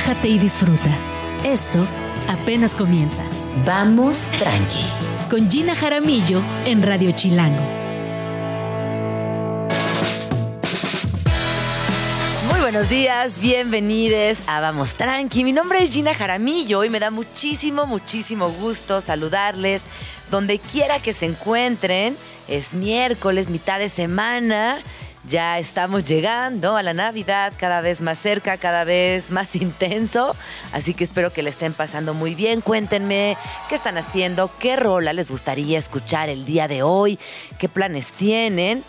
relájate y disfruta. Esto apenas comienza. Vamos tranqui. Con Gina Jaramillo en Radio Chilango. Muy buenos días, bienvenidos a Vamos Tranqui. Mi nombre es Gina Jaramillo y me da muchísimo, muchísimo gusto saludarles donde quiera que se encuentren. Es miércoles, mitad de semana. Ya estamos llegando a la Navidad cada vez más cerca, cada vez más intenso. Así que espero que le estén pasando muy bien. Cuéntenme qué están haciendo, qué rola les gustaría escuchar el día de hoy, qué planes tienen.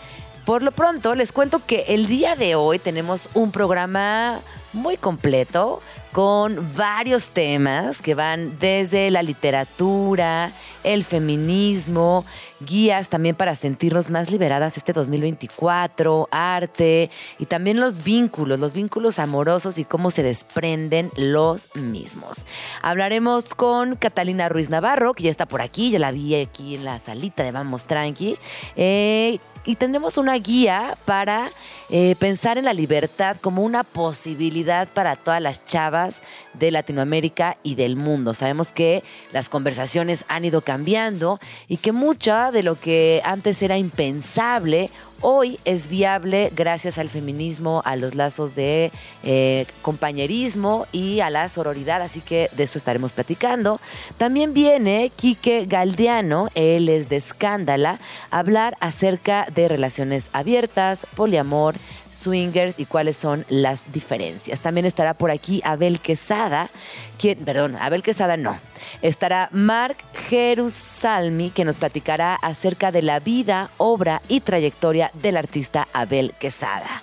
Por lo pronto, les cuento que el día de hoy tenemos un programa muy completo con varios temas que van desde la literatura, el feminismo, guías también para sentirnos más liberadas este 2024, arte y también los vínculos, los vínculos amorosos y cómo se desprenden los mismos. Hablaremos con Catalina Ruiz Navarro, que ya está por aquí, ya la vi aquí en la salita de Vamos Tranqui. Eh, y tendremos una guía para eh, pensar en la libertad como una posibilidad para todas las chavas de Latinoamérica y del mundo. Sabemos que las conversaciones han ido cambiando y que mucha de lo que antes era impensable hoy es viable gracias al feminismo, a los lazos de eh, compañerismo y a la sororidad, así que de eso estaremos platicando. También viene Quique Galdiano, él es de Escándala, a hablar acerca de relaciones abiertas, poliamor, swingers y cuáles son las diferencias. También estará por aquí Abel Quesada, quien, perdón, Abel Quesada no. Estará Mark Jerusalmi, que nos platicará acerca de la vida, obra y trayectoria del artista Abel Quesada.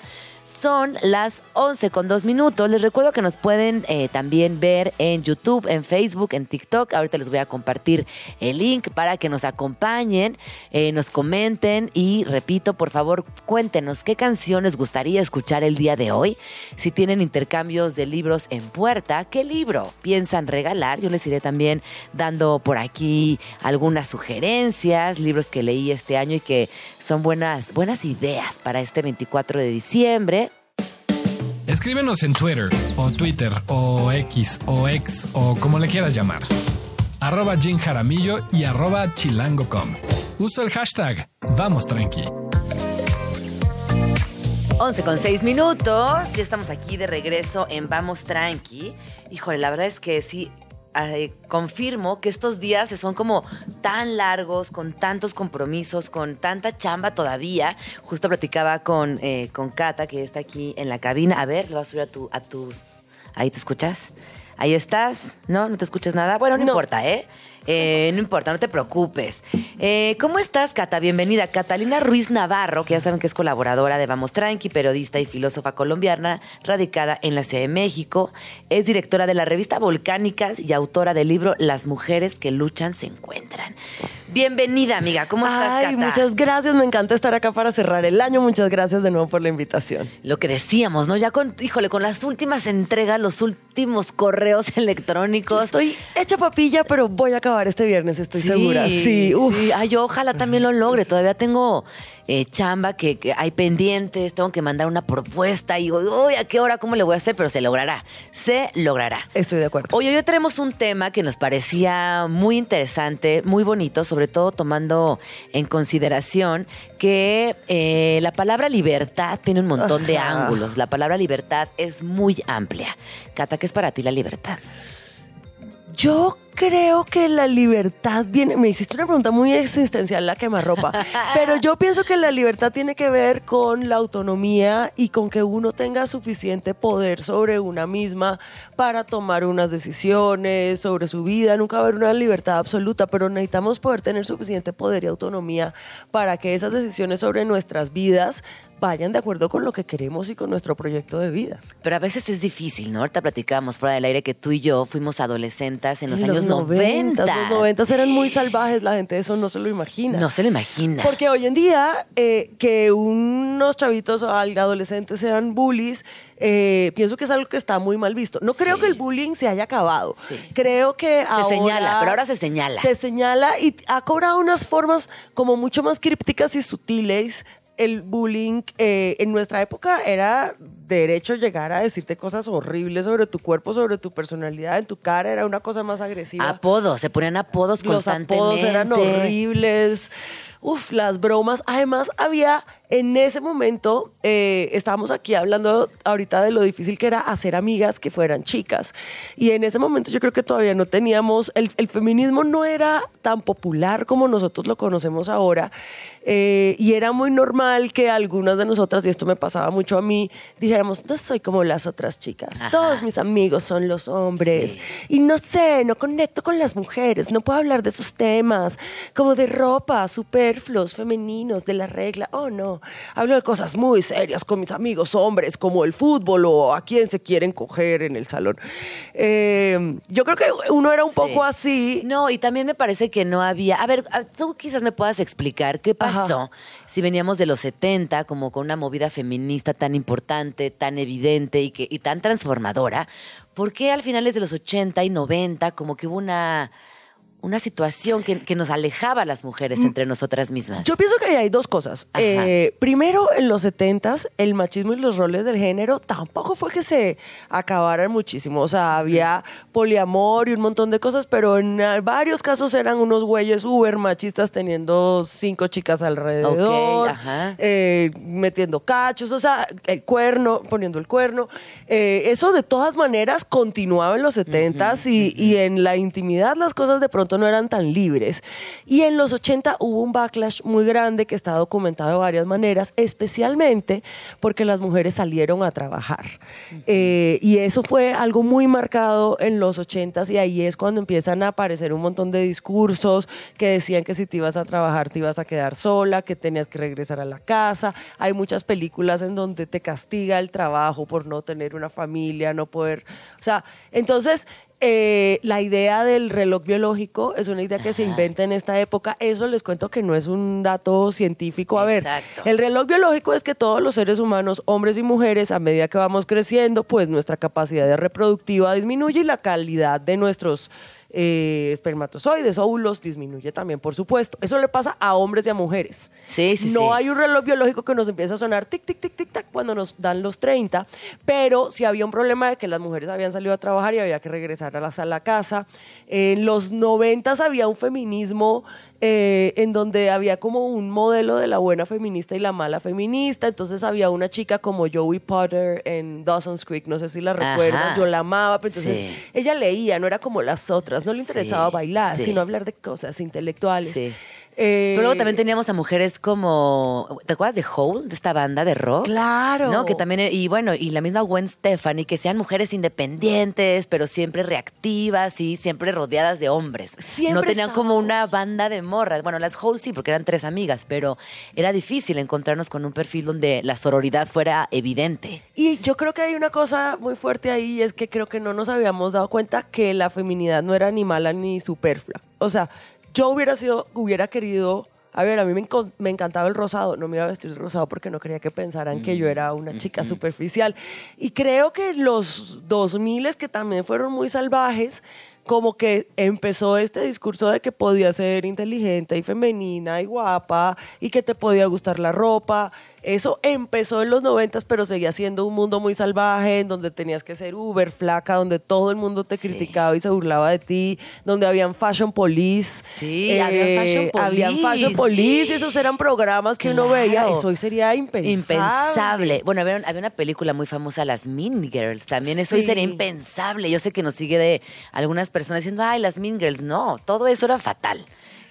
Son las 11 con 2 minutos. Les recuerdo que nos pueden eh, también ver en YouTube, en Facebook, en TikTok. Ahorita les voy a compartir el link para que nos acompañen, eh, nos comenten y repito, por favor, cuéntenos qué canciones gustaría escuchar el día de hoy. Si tienen intercambios de libros en puerta, ¿qué libro piensan regalar? Yo les iré también dando por aquí algunas sugerencias, libros que leí este año y que son buenas, buenas ideas para este 24 de diciembre. Escríbenos en Twitter o Twitter o X o X o como le quieras llamar. Arroba Jim Jaramillo y arroba chilango.com. Uso el hashtag Vamos Tranqui. 11 con 6 minutos. Ya estamos aquí de regreso en Vamos Tranqui. Híjole, la verdad es que sí, eh, confirmo que estos días son como tan largos, con tantos compromisos, con tanta chamba todavía. Justo platicaba con, eh, con Cata, que está aquí en la cabina. A ver, le voy a subir a, tu, a tus... Ahí te escuchas. Ahí estás. ¿No? ¿No te escuchas nada? Bueno, no, importa, ¿eh? Eh, no importa, no te preocupes. Eh, ¿Cómo estás, Cata? Bienvenida. Catalina Ruiz Navarro, que ya saben que es colaboradora de Vamos Tranqui, periodista y filósofa colombiana, radicada en la Ciudad de México. Es directora de la revista Volcánicas y autora del libro Las mujeres que luchan se encuentran. Bienvenida, amiga. ¿Cómo estás, Ay, Cata? muchas gracias. Me encanta estar acá para cerrar el año. Muchas gracias de nuevo por la invitación. Lo que decíamos, ¿no? Ya con, híjole, con las últimas entregas, los últimos correos electrónicos. Estoy hecha papilla, pero voy a acabar este viernes, estoy segura. Sí, uf. sí. Ay, yo ojalá también lo logre. Todavía tengo eh, chamba que, que hay pendientes, tengo que mandar una propuesta y digo, uy, ¿a qué hora? ¿Cómo le voy a hacer? Pero se logrará. Se logrará. Estoy de acuerdo. Oye, hoy tenemos un tema que nos parecía muy interesante, muy bonito, sobre todo tomando en consideración que eh, la palabra libertad tiene un montón de ángulos. La palabra libertad es muy amplia. Cata, ¿qué es para ti la libertad? Yo creo que la libertad viene. Me hiciste una pregunta muy existencial, la quemarropa. pero yo pienso que la libertad tiene que ver con la autonomía y con que uno tenga suficiente poder sobre una misma para tomar unas decisiones sobre su vida. Nunca va a haber una libertad absoluta, pero necesitamos poder tener suficiente poder y autonomía para que esas decisiones sobre nuestras vidas vayan de acuerdo con lo que queremos y con nuestro proyecto de vida. Pero a veces es difícil, ¿no? Ahorita platicábamos fuera del aire que tú y yo fuimos adolescentes en los En años 90. Los 90 eran muy salvajes, la gente eso no se lo imagina. No se lo imagina. Porque hoy en día, eh, que unos chavitos o adolescentes sean bullies, eh, pienso que es algo que está muy mal visto. No creo Sí. que el bullying se haya acabado. Sí. Creo que se ahora... señala, pero ahora se señala. Se señala y ha cobrado unas formas como mucho más crípticas y sutiles. El bullying eh, en nuestra época era derecho llegar a decirte cosas horribles sobre tu cuerpo, sobre tu personalidad, en tu cara, era una cosa más agresiva. Apodos, se ponían apodos Los constantemente. apodos eran horribles. Uf, las bromas. Además, había en ese momento, eh, estábamos aquí hablando ahorita de lo difícil que era hacer amigas que fueran chicas. Y en ese momento yo creo que todavía no teníamos, el, el feminismo no era tan popular como nosotros lo conocemos ahora. Eh, y era muy normal que algunas de nosotras, y esto me pasaba mucho a mí, dijéramos, no soy como las otras chicas. Ajá. Todos mis amigos son los hombres. Sí. Y no sé, no conecto con las mujeres, no puedo hablar de esos temas, como de ropa, superfluos, femeninos, de la regla. Oh, no. Hablo de cosas muy serias con mis amigos hombres, como el fútbol o a quién se quieren coger en el salón. Eh, yo creo que uno era un Sí. poco así. No, y también me parece que no había. A ver, a- tú quizás me puedas explicar qué pasó si veníamos de los 70, como con una movida feminista tan importante, tan evidente y, que, y tan transformadora. ¿Por qué al finales de los 80 y 90, como que hubo una, una situación que, que nos alejaba a las mujeres entre nosotras mismas? Mm. Yo pienso que hay dos cosas. Eh, primero, en los 70s, el machismo y los roles del género tampoco fue que se acabaran muchísimo. O sea, había poliamor y un montón de cosas, pero en varios casos eran unos güeyes uber machistas teniendo cinco chicas alrededor, Ok, ajá. eh, metiendo cachos, o sea, el cuerno, poniendo el cuerno. Eh, eso de todas maneras continuaba en los 70s y, y en la intimidad las cosas de pronto no eran tan libres. Y en los 80 hubo un backlash muy grande que está documentado de varias maneras, especialmente porque las mujeres salieron a trabajar. Eh, y eso fue algo muy marcado en los 80s y ahí es cuando empiezan a aparecer un montón de discursos que decían que si te ibas a trabajar te ibas a quedar sola, que tenías que regresar a la casa. Hay muchas películas en donde te castiga el trabajo por no tener una familia, no poder... O sea, entonces... eh, la idea del reloj biológico es una idea que se inventa en esta época. Eso les cuento que no es un dato científico. A ver, el reloj biológico es que todos los seres humanos, hombres y mujeres, a medida que vamos creciendo, pues nuestra capacidad de reproductiva disminuye y la calidad de nuestros eh, espermatozoides, óvulos, disminuye también, por supuesto. Eso le pasa a hombres y a mujeres. Sí, sí, no sí. hay un reloj biológico que nos empiece a sonar tic, tic, tic, tic, tac cuando nos dan los 30, pero si había un problema de que las mujeres habían salido a trabajar y había que regresar a la, a la casa. En los 90 había un feminismo eh, en donde había como un modelo de la buena feminista y la mala feminista. Entonces había una chica como Joey Potter en Dawson's Creek, no sé si la Ajá. recuerdas, yo la amaba, pero entonces Sí. ella leía, no era como las otras, no le interesaba Sí, bailar, sí. sino hablar de cosas intelectuales. Eh, Pero luego también teníamos a mujeres como, ¿te acuerdas de Hole, de esta banda de rock? Claro. No, que también, y bueno, y la misma Gwen Stefani, que sean mujeres independientes, pero siempre reactivas y siempre rodeadas de hombres. Siempre no tenían como una banda de morras. Bueno, las Hole sí, porque eran tres amigas, pero era difícil encontrarnos con un perfil donde la sororidad fuera evidente. Y yo creo que hay una cosa muy fuerte ahí, y es que creo que no nos habíamos dado cuenta que la feminidad no era ni mala ni superflua. O sea, yo hubiera sido, hubiera querido, a ver, a mí me, encantaba el rosado, no me iba a vestir de rosado porque no quería que pensaran que yo era una chica superficial. Y creo que los 2000 que también fueron muy salvajes, como que empezó este discurso de que podía ser inteligente y femenina y guapa y que te podía gustar la ropa. Eso empezó en los noventas, pero seguía siendo un mundo muy salvaje, en donde tenías que ser uber flaca, donde todo el mundo te Sí. criticaba y se burlaba de ti, donde habían fashion police. Eh, Sí, habían fashion Habían police. fashion police, esos eran programas que uno veía. Eso hoy sería impensable. Impensable. Bueno, había, había una película muy famosa, Las Mean Girls. También eso hoy sería impensable. Yo sé que nos sigue de algunas personas diciendo, ay, las Mean Girls. No, todo eso era fatal.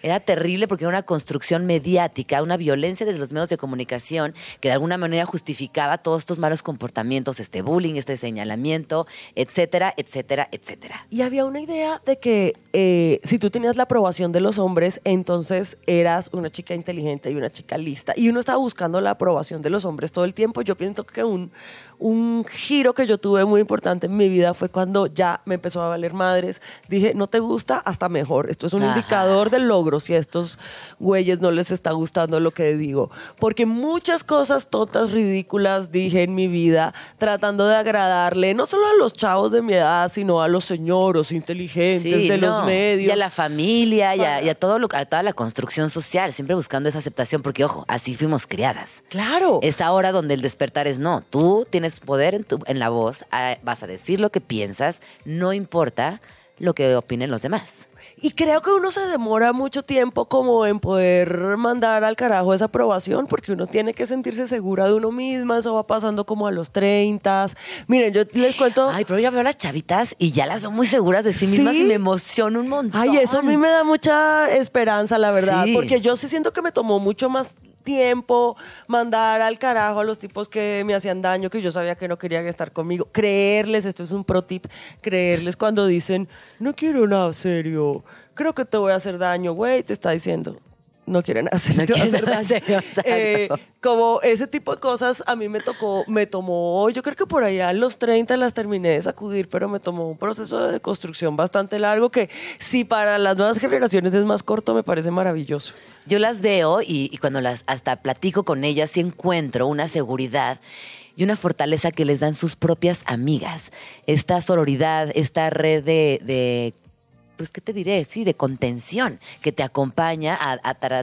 Era terrible porque era una construcción mediática, una violencia desde los medios de comunicación que de alguna manera justificaba todos estos malos comportamientos, este bullying, este señalamiento, etcétera, etcétera, etcétera. Y había una idea de que eh, si tú tenías la aprobación de los hombres, entonces eras una chica inteligente y una chica lista. Y uno estaba buscando la aprobación de los hombres todo el tiempo. Yo pienso que un, un giro que yo tuve muy importante en mi vida fue cuando ya me empezó a valer madres. Dije, no te gusta, hasta mejor. Esto es un Ajá. indicador del logro si a estos güeyes no les está gustando lo que digo. Porque muchas cosas totas, ridículas dije en mi vida, tratando de agradarle no solo a los chavos de mi edad, sino a los señoros inteligentes Sí, de los medios. Y a la familia, y a, Para- y a todo lo, a toda la construcción social, siempre buscando esa aceptación, porque ojo, así fuimos criadas. Claro. Es ahora donde el despertar es no. Tú tienes poder en, tu, en la voz, ah, vas a decir lo que piensas, no importa lo que opinen los demás. Y creo que uno se demora mucho tiempo como en poder mandar al carajo esa aprobación, porque uno tiene que sentirse segura de uno misma, eso va pasando como a los 30. Miren, yo les cuento... Ay, pero yo veo a las chavitas y ya las veo muy seguras de sí mismas ¿Sí? y me emociona un montón. Ay, eso a mí me da mucha esperanza, la verdad, Sí. porque yo sí siento que me tomó mucho más tiempo mandar al carajo a los tipos que me hacían daño, que yo sabía que no querían estar conmigo. Creerles, esto es un pro tip, creerles cuando dicen, no quiero nada serio, creo que te voy a hacer daño, güey, te está diciendo. No quieren hacer, No quieren hacer daño. Eh, como ese tipo de cosas a mí me tocó, me tomó, yo creo que por allá a los 30 las terminé de sacudir, pero me tomó un proceso de construcción bastante largo que si para las nuevas generaciones es más corto, me parece maravilloso. Yo las veo y, y cuando las hasta platico con ellas sí encuentro una seguridad y una fortaleza que les dan sus propias amigas. Esta sororidad, esta red de, de, pues, ¿qué te diré? Sí, de contención que te acompaña a,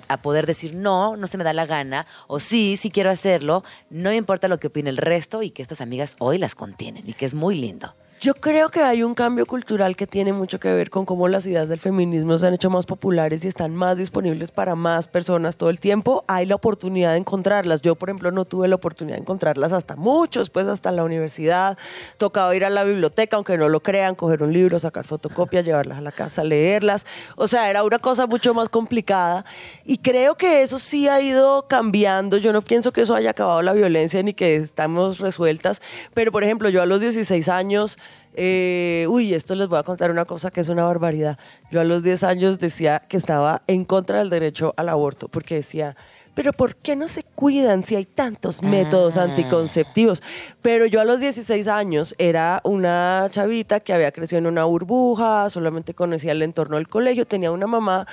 a poder decir no, no se me da la gana, o sí, sí quiero hacerlo, no importa lo que opine el resto y que estas amigas hoy las contienen y que es muy lindo. Yo creo que hay un cambio cultural que tiene mucho que ver con cómo las ideas del feminismo se han hecho más populares y están más disponibles para más personas todo el tiempo. Hay la oportunidad de encontrarlas. Yo, por ejemplo, no tuve la oportunidad de encontrarlas hasta mucho después, hasta la universidad. Tocaba ir a la biblioteca, aunque no lo crean, coger un libro, sacar fotocopias, llevarlas a la casa, leerlas. O sea, era una cosa mucho más complicada. Y creo que eso sí ha ido cambiando. Yo no pienso que eso haya acabado la violencia ni que estamos resueltas. Pero, por ejemplo, yo a los 16 años eh, uy, esto les voy a contar una cosa que es una barbaridad. Yo a los 10 años decía que estaba en contra del derecho al aborto, porque decía, pero ¿por qué no se cuidan si hay tantos métodos Ah. anticonceptivos? Pero yo a los 16 años era una chavita que había crecido en una burbuja, solamente conocía el entorno del colegio, tenía una mamá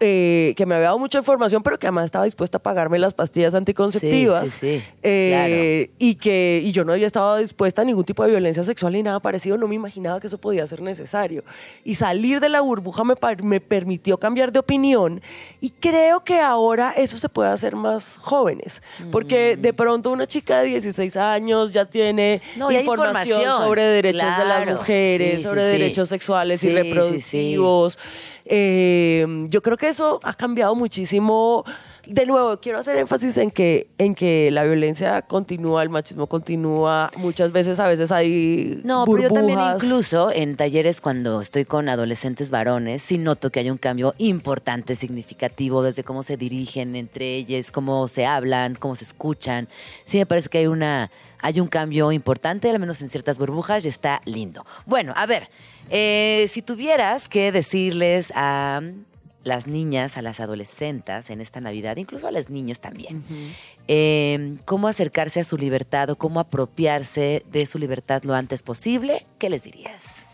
eh, que me había dado mucha información, pero que además estaba dispuesta a pagarme las pastillas anticonceptivas. Sí, sí, sí, Eh, y que y yo no había estado dispuesta a ningún tipo de violencia sexual ni nada parecido, no me imaginaba que eso podía ser necesario. Y salir de la burbuja me, me permitió cambiar de opinión y creo que ahora eso se puede hacer más jóvenes, porque Mm. de pronto una chica de 16 años ya tiene No, información, información. sobre derechos de las Claro. mujeres, sobre derechos sexuales y reproductivos. Eh, yo creo que eso ha cambiado muchísimo. De nuevo, quiero hacer énfasis en que, en que la violencia continúa, el machismo continúa. Muchas veces, a veces hay No, pero yo también burbujas. incluso en talleres cuando estoy con adolescentes varones, sí noto que hay un cambio importante, significativo, desde cómo se dirigen entre ellas, cómo se hablan, cómo se escuchan. Sí me parece que hay una hay un cambio importante, al menos en ciertas burbujas, y está lindo. Bueno, a ver, eh, si tuvieras que decirles a las niñas, a las adolescentes en esta Navidad, incluso a las niñas también, eh, cómo acercarse a su libertad o cómo apropiarse de su libertad lo antes posible, ¿qué les dirías?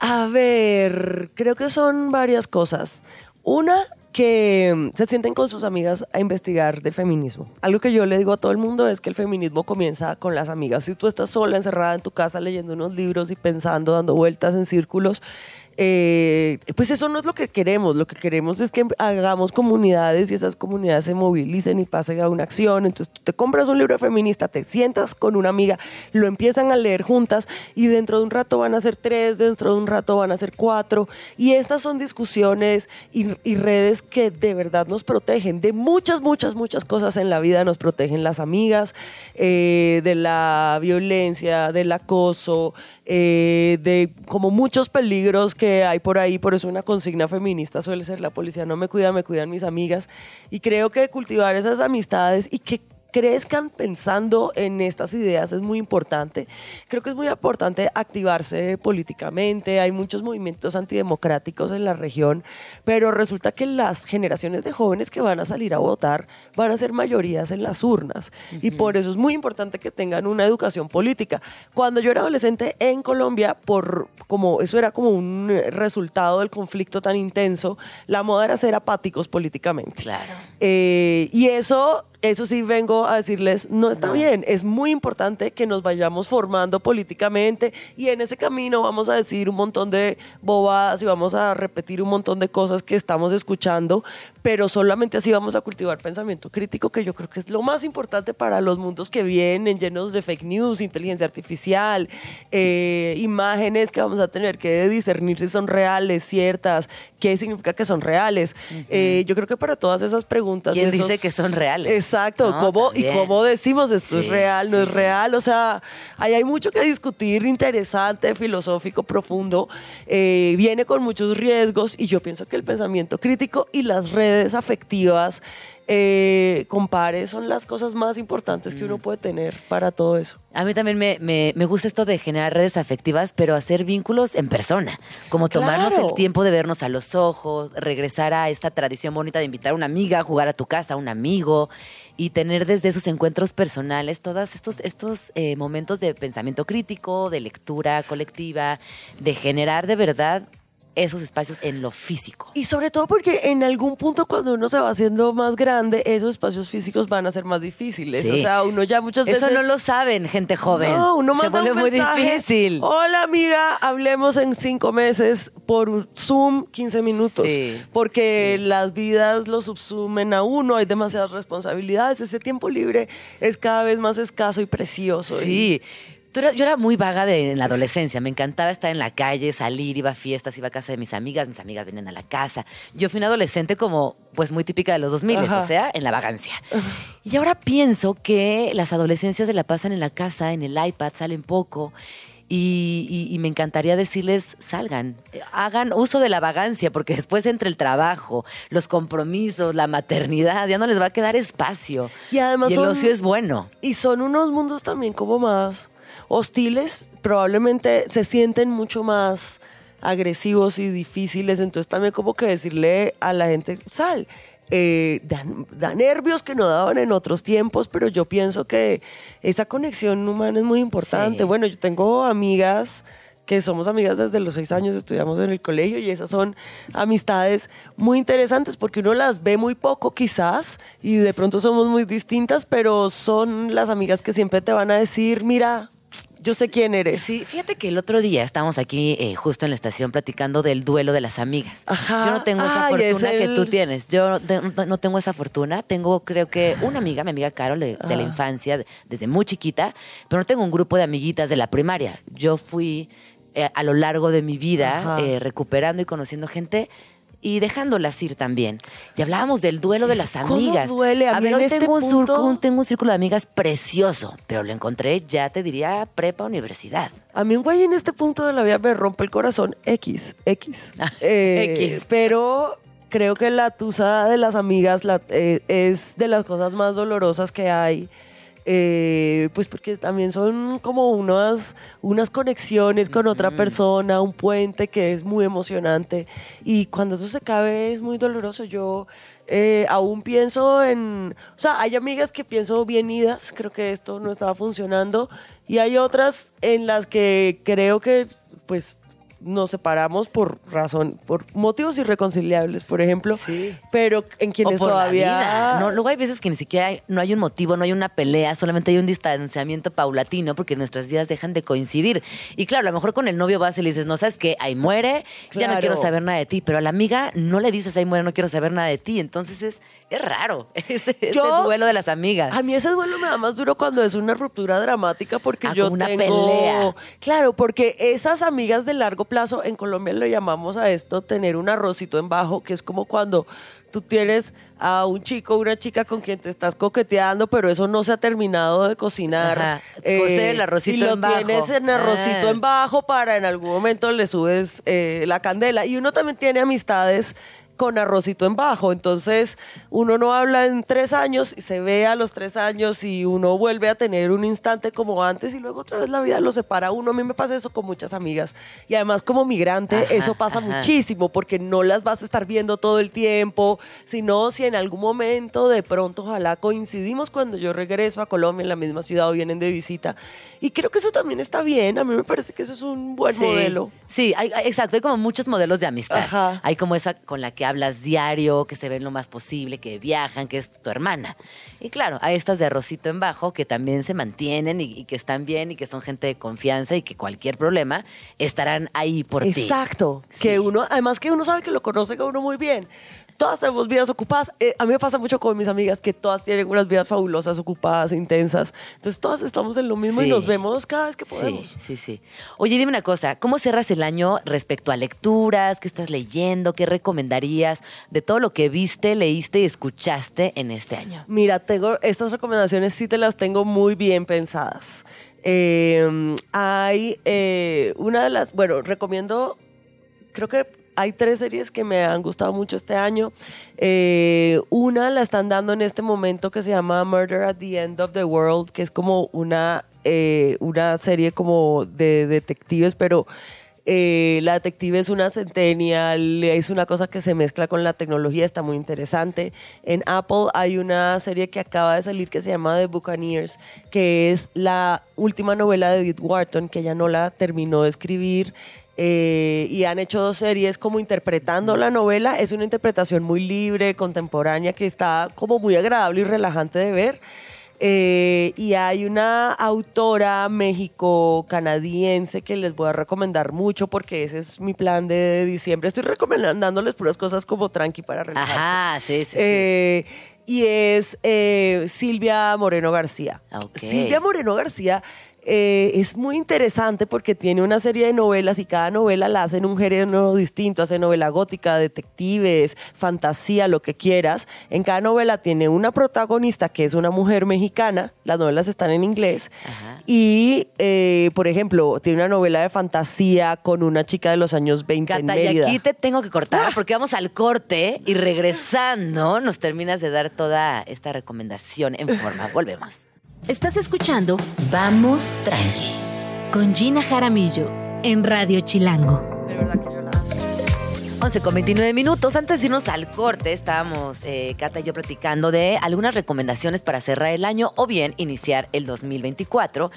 A ver, creo que son varias cosas. Una, que mm, se sienten con sus amigas a investigar de feminismo. Algo que yo le digo a todo el mundo es que el feminismo comienza con las amigas. Si tú estás sola, encerrada en tu casa, leyendo unos libros y pensando, dando vueltas en círculos, eh, pues eso no es lo que queremos. Lo que queremos es que hagamos comunidades y esas comunidades se movilicen y pasen a una acción. Entonces tú te compras un libro feminista, te sientas con una amiga, lo empiezan a leer juntas y dentro de un rato van a ser tres, dentro de un rato van a ser cuatro. Y estas son discusiones y, redes que de verdad nos protegen de muchas, muchas, muchas cosas en la vida. Nos protegen las amigas, eh, de la violencia, del acoso, eh, de como muchos peligros que hay por ahí. Por eso una consigna feminista suele ser la policía no me cuida, me cuidan mis amigas. Y creo que cultivar esas amistades y que crezcan pensando en estas ideas es muy importante. Creo que es muy importante activarse políticamente. Hay muchos movimientos antidemocráticos en la región, pero resulta que las generaciones de jóvenes que van a salir a votar van a ser mayorías en las urnas. Y por eso es muy importante que tengan una educación política. Cuando yo era adolescente en Colombia, por como eso era como un resultado del conflicto tan intenso, la moda era ser apáticos políticamente. Claro. Eh, y eso eso sí vengo a decirles, no está bien, es muy importante que nos vayamos formando políticamente y en ese camino vamos a decir un montón de bobadas y vamos a repetir un montón de cosas que estamos escuchando, pero solamente así vamos a cultivar pensamiento crítico, que yo creo que es lo más importante para los mundos que vienen, llenos de fake news, inteligencia artificial, eh, imágenes que vamos a tener que discernir si son reales, ciertas, qué significa que son reales. Eh, yo creo que para todas esas preguntas... ¿Quién esos- dice que son reales? Exacto, No, ¿cómo, y cómo decimos esto es real, no sí, es real, o sea, ahí hay mucho que discutir, interesante, filosófico, profundo, eh, viene con muchos riesgos y yo pienso que el pensamiento crítico y las redes afectivas, eh, compare, son las cosas más importantes Mm. que uno puede tener para todo eso. A mí también me, me- me gusta esto de generar redes afectivas, pero hacer vínculos en persona. Como tomarnos Claro. el tiempo de vernos a los ojos, regresar a esta tradición bonita de invitar a una amiga a jugar a tu casa, a un amigo, y tener desde esos encuentros personales todos estos, estos eh, momentos de pensamiento crítico, de lectura colectiva, de generar de verdad esos espacios en lo físico. Y sobre todo porque en algún punto cuando uno se va haciendo más grande, esos espacios físicos van a ser más difíciles. Sí. O sea, uno ya muchas Eso veces... no lo saben, gente joven. No, uno Se manda vuelve un muy mensaje, difícil. Hola amiga, hablemos en cinco meses por Zoom 15 minutos. Sí, porque las vidas lo subsumen a uno, hay demasiadas responsabilidades. Ese tiempo libre es cada vez más escaso y precioso. Sí. Yo era muy vaga de, en la adolescencia. Me encantaba estar en la calle, salir, iba a fiestas, iba a casa de mis amigas, mis amigas venían a la casa. Yo fui una adolescente como, pues muy típica de los 2000, Ajá. o sea, en la vagancia. Y ahora pienso que las adolescencias se la pasan en la casa, en el iPad, salen poco. Y, y- y me encantaría decirles, salgan, hagan uso de la vagancia, porque después entre el trabajo, los compromisos, la maternidad, ya no les va a quedar espacio. Y además el son- ocio es bueno. Y son unos mundos también como más hostiles, probablemente se sienten mucho más agresivos y difíciles, entonces también como que decirle a la gente, sal, eh, dan- da, nervios que no daban en otros tiempos, pero yo pienso que esa conexión humana es muy importante. Sí. Bueno, yo tengo amigas que somos amigas desde los seis años, estudiamos en el colegio y esas son amistades muy interesantes porque uno las ve muy poco quizás y de pronto somos muy distintas, pero son las amigas que siempre te van a decir, mira, yo sé quién eres. Sí, fíjate que el otro día estábamos aquí eh, justo en la estación platicando del duelo de las amigas. Ajá. Yo no tengo esa Ay, es fortuna que tú tienes. Yo no te- no, no tengo esa fortuna. Tengo, creo que, una amiga, mi amiga Carol, de, de la Ah. infancia, de- desde muy chiquita, pero no tengo un grupo de amiguitas de la primaria. Yo fui eh, a lo largo de mi vida eh, recuperando y conociendo gente. Y dejándolas ir también. Y hablábamos del duelo de las ¿cómo amigas. duele? A A mí ver, hoy este tengo, un surco- un- tengo un círculo de amigas precioso, pero lo encontré, ya te diría, prepa, universidad. A mí un güey en este punto de la vida me rompe el corazón X, X. Eh, X. Pero creo que la tusa de las amigas la- eh, es de las cosas más dolorosas que hay. Eh, pues porque también son como unas, unas conexiones con otra persona, un puente que es muy emocionante. Y cuando eso se cabe es muy doloroso. Yo eh, aún pienso en... O sea, hay amigas que pienso bien idas, creo que esto no estaba funcionando. Y hay otras en las que creo que pues nos separamos por razón, por motivos irreconciliables, por ejemplo. Sí. Pero en quienes o por la todavía... vida. No, luego hay veces que ni siquiera hay, no hay un motivo, no hay una pelea, solamente hay un distanciamiento paulatino porque nuestras vidas dejan de coincidir. Y claro, a lo mejor con el novio vas y le dices, no sabes qué, ahí muere, ya no quiero saber nada de ti. Pero a la amiga no le dices, ahí muere, no quiero saber nada de ti. Entonces es, es raro ese, ese Yo- duelo de las amigas. A mí ese duelo me da más duro cuando es una ruptura dramática porque Ah, yo como una tengo... pelea. Claro, porque esas amigas de largo plazo, en Colombia lo llamamos a esto tener un arrocito en bajo, que es como cuando tú tienes a un chico o una chica con quien te estás coqueteando, pero eso no se ha terminado de cocinar. Cocer el arrocito y lo en bajo. tienes en arrocito Ah. en bajo para en algún momento le subes eh, la candela. Y uno también tiene amistades con arrocito en bajo. Entonces, uno no habla en tres años y se ve a los tres años y uno vuelve a tener un instante como antes y luego otra vez la vida lo separa a uno. A mí me pasa eso con muchas amigas. Y además, como migrante, Ajá, eso pasa ajá. muchísimo porque no las vas a estar viendo todo el tiempo, sino si en algún momento de pronto, ojalá coincidimos cuando yo regreso a Colombia en la misma ciudad o vienen de visita. Y creo que eso también está bien. A mí me parece que eso es un buen Sí. modelo. Sí, hay- hay- exacto. Hay como muchos modelos de amistad. Ajá. Hay como esa con la que hablas diario, que se ven lo más posible, que viajan, que es tu hermana. Y claro, hay estas de arrocito en bajo que también se mantienen y, y que están bien y que son gente de confianza y que cualquier problema estarán ahí por ti. Exacto. Sí. Que uno, además que uno sabe que lo conoce a uno muy bien. Todas tenemos vidas ocupadas. Eh, a mí me pasa mucho con mis amigas que todas tienen unas vidas fabulosas, ocupadas, intensas. Entonces todas estamos en lo mismo y Sí. nos vemos cada vez que Sí, podemos. sí, sí. Oye, dime una cosa, ¿cómo cerras el año respecto a lecturas? ¿Qué estás leyendo? ¿Qué recomendarías de todo lo que viste, leíste y escuchaste en este año? Mira, tengo estas recomendaciones sí te las tengo muy bien pensadas. Eh, hay eh, una de las, bueno, recomiendo, creo que hay tres series que me han gustado mucho este año. Eh, una la están dando en este momento que se llama Murder at the End of the World, que es como una, eh, una serie como de detectives, pero eh, la detective es una centennial, es una cosa que se mezcla con la tecnología, está muy interesante. En Apple hay una serie que acaba de salir que se llama The Buccaneers, que es la última novela de Edith Wharton, que ella no la terminó de escribir. Eh, y han hecho dos series como interpretando la novela. Es una interpretación muy libre, contemporánea, que está como muy agradable y relajante de ver. Eh, y hay una autora México-canadiense que les voy a recomendar mucho porque ese es mi plan de diciembre. Estoy recomendándoles puras cosas como tranqui para relajarse. Ajá, sí, sí. sí. Eh, y es eh, Silvia Moreno García. Ok. Silvia Moreno García eh, es muy interesante porque tiene una serie de novelas y cada novela la hace en un género distinto. Hace novela gótica, detectives, fantasía, lo que quieras. En cada novela tiene una protagonista que es una mujer mexicana. Las novelas están en inglés. Ajá. Y, eh, por ejemplo, tiene una novela de fantasía con una chica de los años 20 en Cata, y Mérida. aquí te tengo que Ah. cortar porque vamos al corte y regresando nos terminas de dar toda esta recomendación en forma. Volvemos. Estás escuchando Vamos Tranqui con Gina Jaramillo en Radio Chilango. De verdad que yo la amo. 11 con 29 minutos. Antes de irnos al corte, estábamos, eh, Cata y yo, platicando de algunas recomendaciones para cerrar el año o bien iniciar el 2024.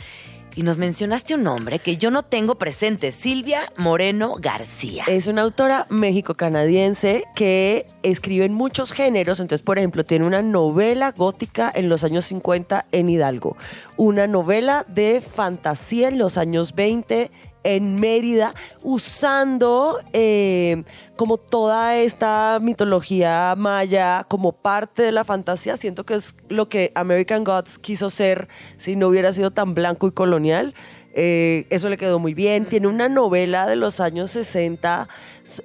Y nos mencionaste un nombre que yo no tengo presente, Silvia Moreno García. Es una autora méxico-canadiense que escribe en muchos géneros. Entonces, por ejemplo, tiene una novela gótica en los años 50 en Hidalgo, una novela de fantasía en los años 20 en Mérida, usando eh, como toda esta mitología maya como parte de la fantasía. Siento que es lo que American Gods quiso ser si no hubiera sido tan blanco y colonial. Eh, eso le quedó muy bien. Tiene una novela de los años 60,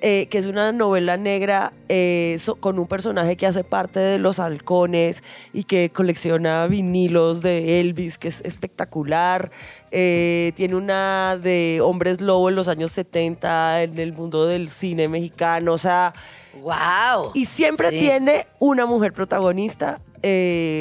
eh, que es una novela negra eh, so- con un personaje que hace parte de los halcones y que colecciona vinilos de Elvis, que es espectacular. Tiene una de hombres lobo en los años 70 en el mundo del cine mexicano. O sea, ¡Wow! y siempre Sí. tiene una mujer protagonista.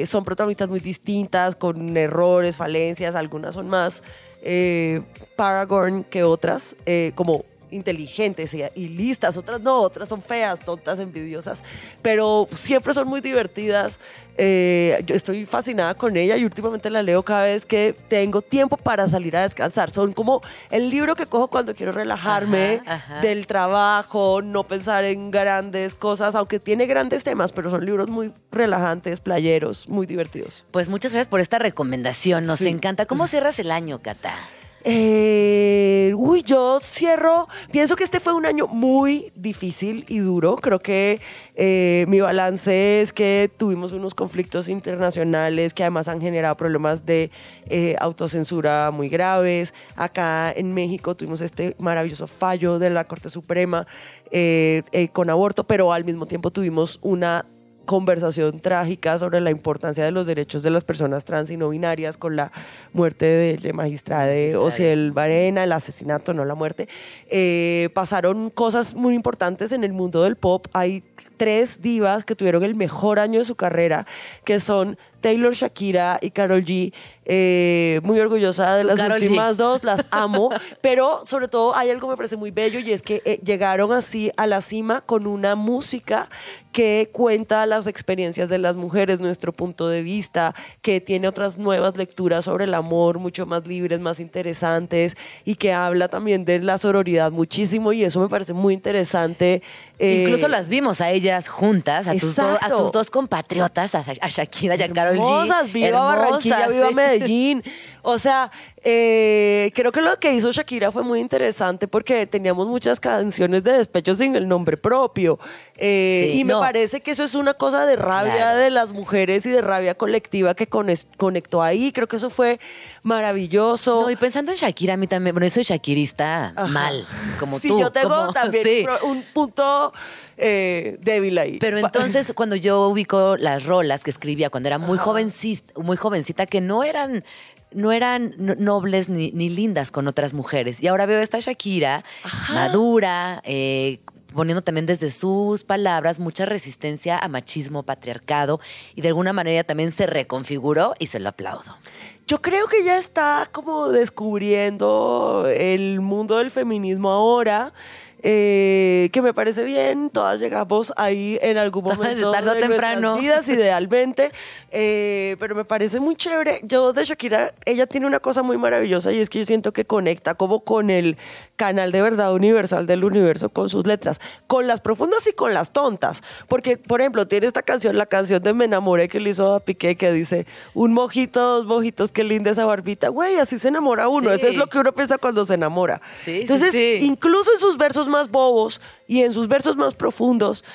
Son protagonistas muy distintas, con errores, falencias, algunas son más eh, Paragon que otras, eh, como inteligentes y, y listas, otras no, otras son feas, tontas, envidiosas, pero siempre son muy divertidas. Eh, yo estoy fascinada con ella y últimamente la leo cada vez que tengo tiempo para salir a descansar. Son como el libro que cojo cuando quiero relajarme Ajá, ajá. del trabajo, no pensar en grandes cosas, aunque tiene grandes temas, pero son libros muy relajantes, playeros, muy divertidos. Pues muchas gracias por esta recomendación. Nos Sí. encanta. ¿Cómo cierras el año, Cata? Eh, uy, yo cierro. Pienso que este fue un año muy difícil y duro. Creo que eh, mi balance es que tuvimos unos conflictos internacionales que además han generado problemas de eh, autocensura muy graves. Acá en México tuvimos este maravilloso fallo de la Corte Suprema eh, con aborto, pero al mismo tiempo tuvimos una conversación trágica sobre la importancia de los derechos de las personas trans y no binarias con la muerte de la magistrada de Ociel Varena, el asesinato, no la muerte. Eh, pasaron cosas muy importantes en el mundo del pop. Hay tres divas que tuvieron el mejor año de su carrera, que son Taylor, Shakira y Carol G. eh, muy orgullosa de las Karol G. últimas dos, las amo, pero sobre todo hay algo que me parece muy bello y es que eh, llegaron así a la cima con una música que cuenta las experiencias de las mujeres, nuestro punto de vista, que tiene otras nuevas lecturas sobre el amor, mucho más libres, más interesantes, y que habla también de la sororidad muchísimo, y eso me parece muy interesante. Eh, Incluso las vimos a ellas juntas, a tus, do- a Exacto. tus dos compatriotas, a, a Shakira y a Karol G. Hermosas, viva Barranquilla, Hermosas, viva sí. Medellín. O sea, eh, creo que lo que hizo Shakira fue muy interesante porque teníamos muchas canciones de despecho sin el nombre propio. Eh, Sí, y me no. parece que eso es una cosa de rabia Claro. de las mujeres y de rabia colectiva que conectó ahí. Creo que eso fue maravilloso. No, y pensando en Shakira, a mí también, bueno, yo soy shakirista Ajá. mal, como sí, tú. yo tengo como- también sí. un punto eh, débil ahí. Pero entonces, cuando yo ubico las rolas que escribía cuando era muy jovencita, muy jovencita, que no eran no eran no- nobles ni, ni lindas con otras mujeres. Y ahora veo a esta Shakira, madura, eh, poniendo también desde sus palabras mucha resistencia a machismo, patriarcado, y de alguna manera también se reconfiguró y se lo aplaudo. Yo creo que ya está como descubriendo el mundo del feminismo ahora. Eh, que me parece bien, todas llegamos ahí en algún momento tarde o de temprano. nuestras vidas, idealmente, eh, pero me parece muy chévere. Yo de Shakira, ella tiene una cosa muy maravillosa y es que yo siento que conecta como con el canal de verdad universal del universo con sus letras, con las profundas y con las tontas, porque por ejemplo tiene esta canción, la canción de Me enamoré que le hizo a Piqué que dice un mojito, dos mojitos, qué linda esa barbita, güey, así se enamora uno, Sí. eso es lo que uno piensa cuando se enamora. Sí, sí, Entonces, sí. incluso en sus versos más bobos y en sus versos más profundos,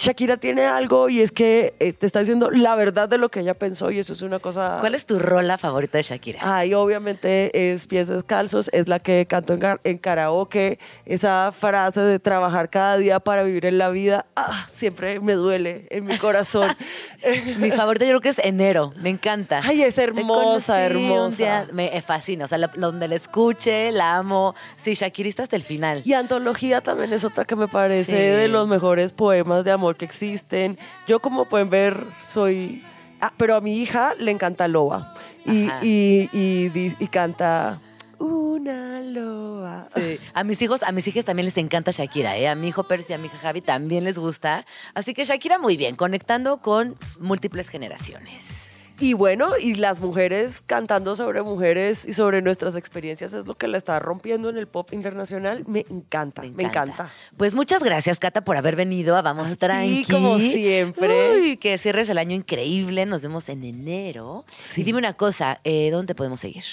Shakira tiene algo y es que eh, te está diciendo la verdad de lo que ella pensó y eso es una cosa... ¿Cuál es tu rola favorita de Shakira? Ay, obviamente es Pies Descalzos, es la que canto en, en karaoke, esa frase de trabajar cada día para vivir en la vida, ah, siempre me duele en mi corazón. Mi favorita yo creo que es Enero, me encanta. Ay, es hermosa, hermosa. me fascina, o sea, la- donde la escuche, la amo. Sí, Shakirista hasta el final. Y Antología también es otra que me parece Sí. de los mejores poemas de amor que existen. Yo, como pueden ver, soy... Ah, pero a mi hija le encanta Loba. Y, y, y di- y canta Una Loba. Sí. A mis hijos, a mis hijas también les encanta Shakira, ¿eh? A mi hijo Percy y a mi hija Javi también les gusta. Así que Shakira muy bien, conectando con múltiples generaciones. Y bueno, y las mujeres cantando sobre mujeres y sobre nuestras experiencias es lo que la está rompiendo en el pop internacional. Me encanta, me encanta. Pues muchas gracias, Cata, por haber venido a Vamos A Tranqui. como siempre. Uy, que cierres el año increíble. Nos vemos en enero. Y dime una cosa, eh, ¿dónde podemos seguir?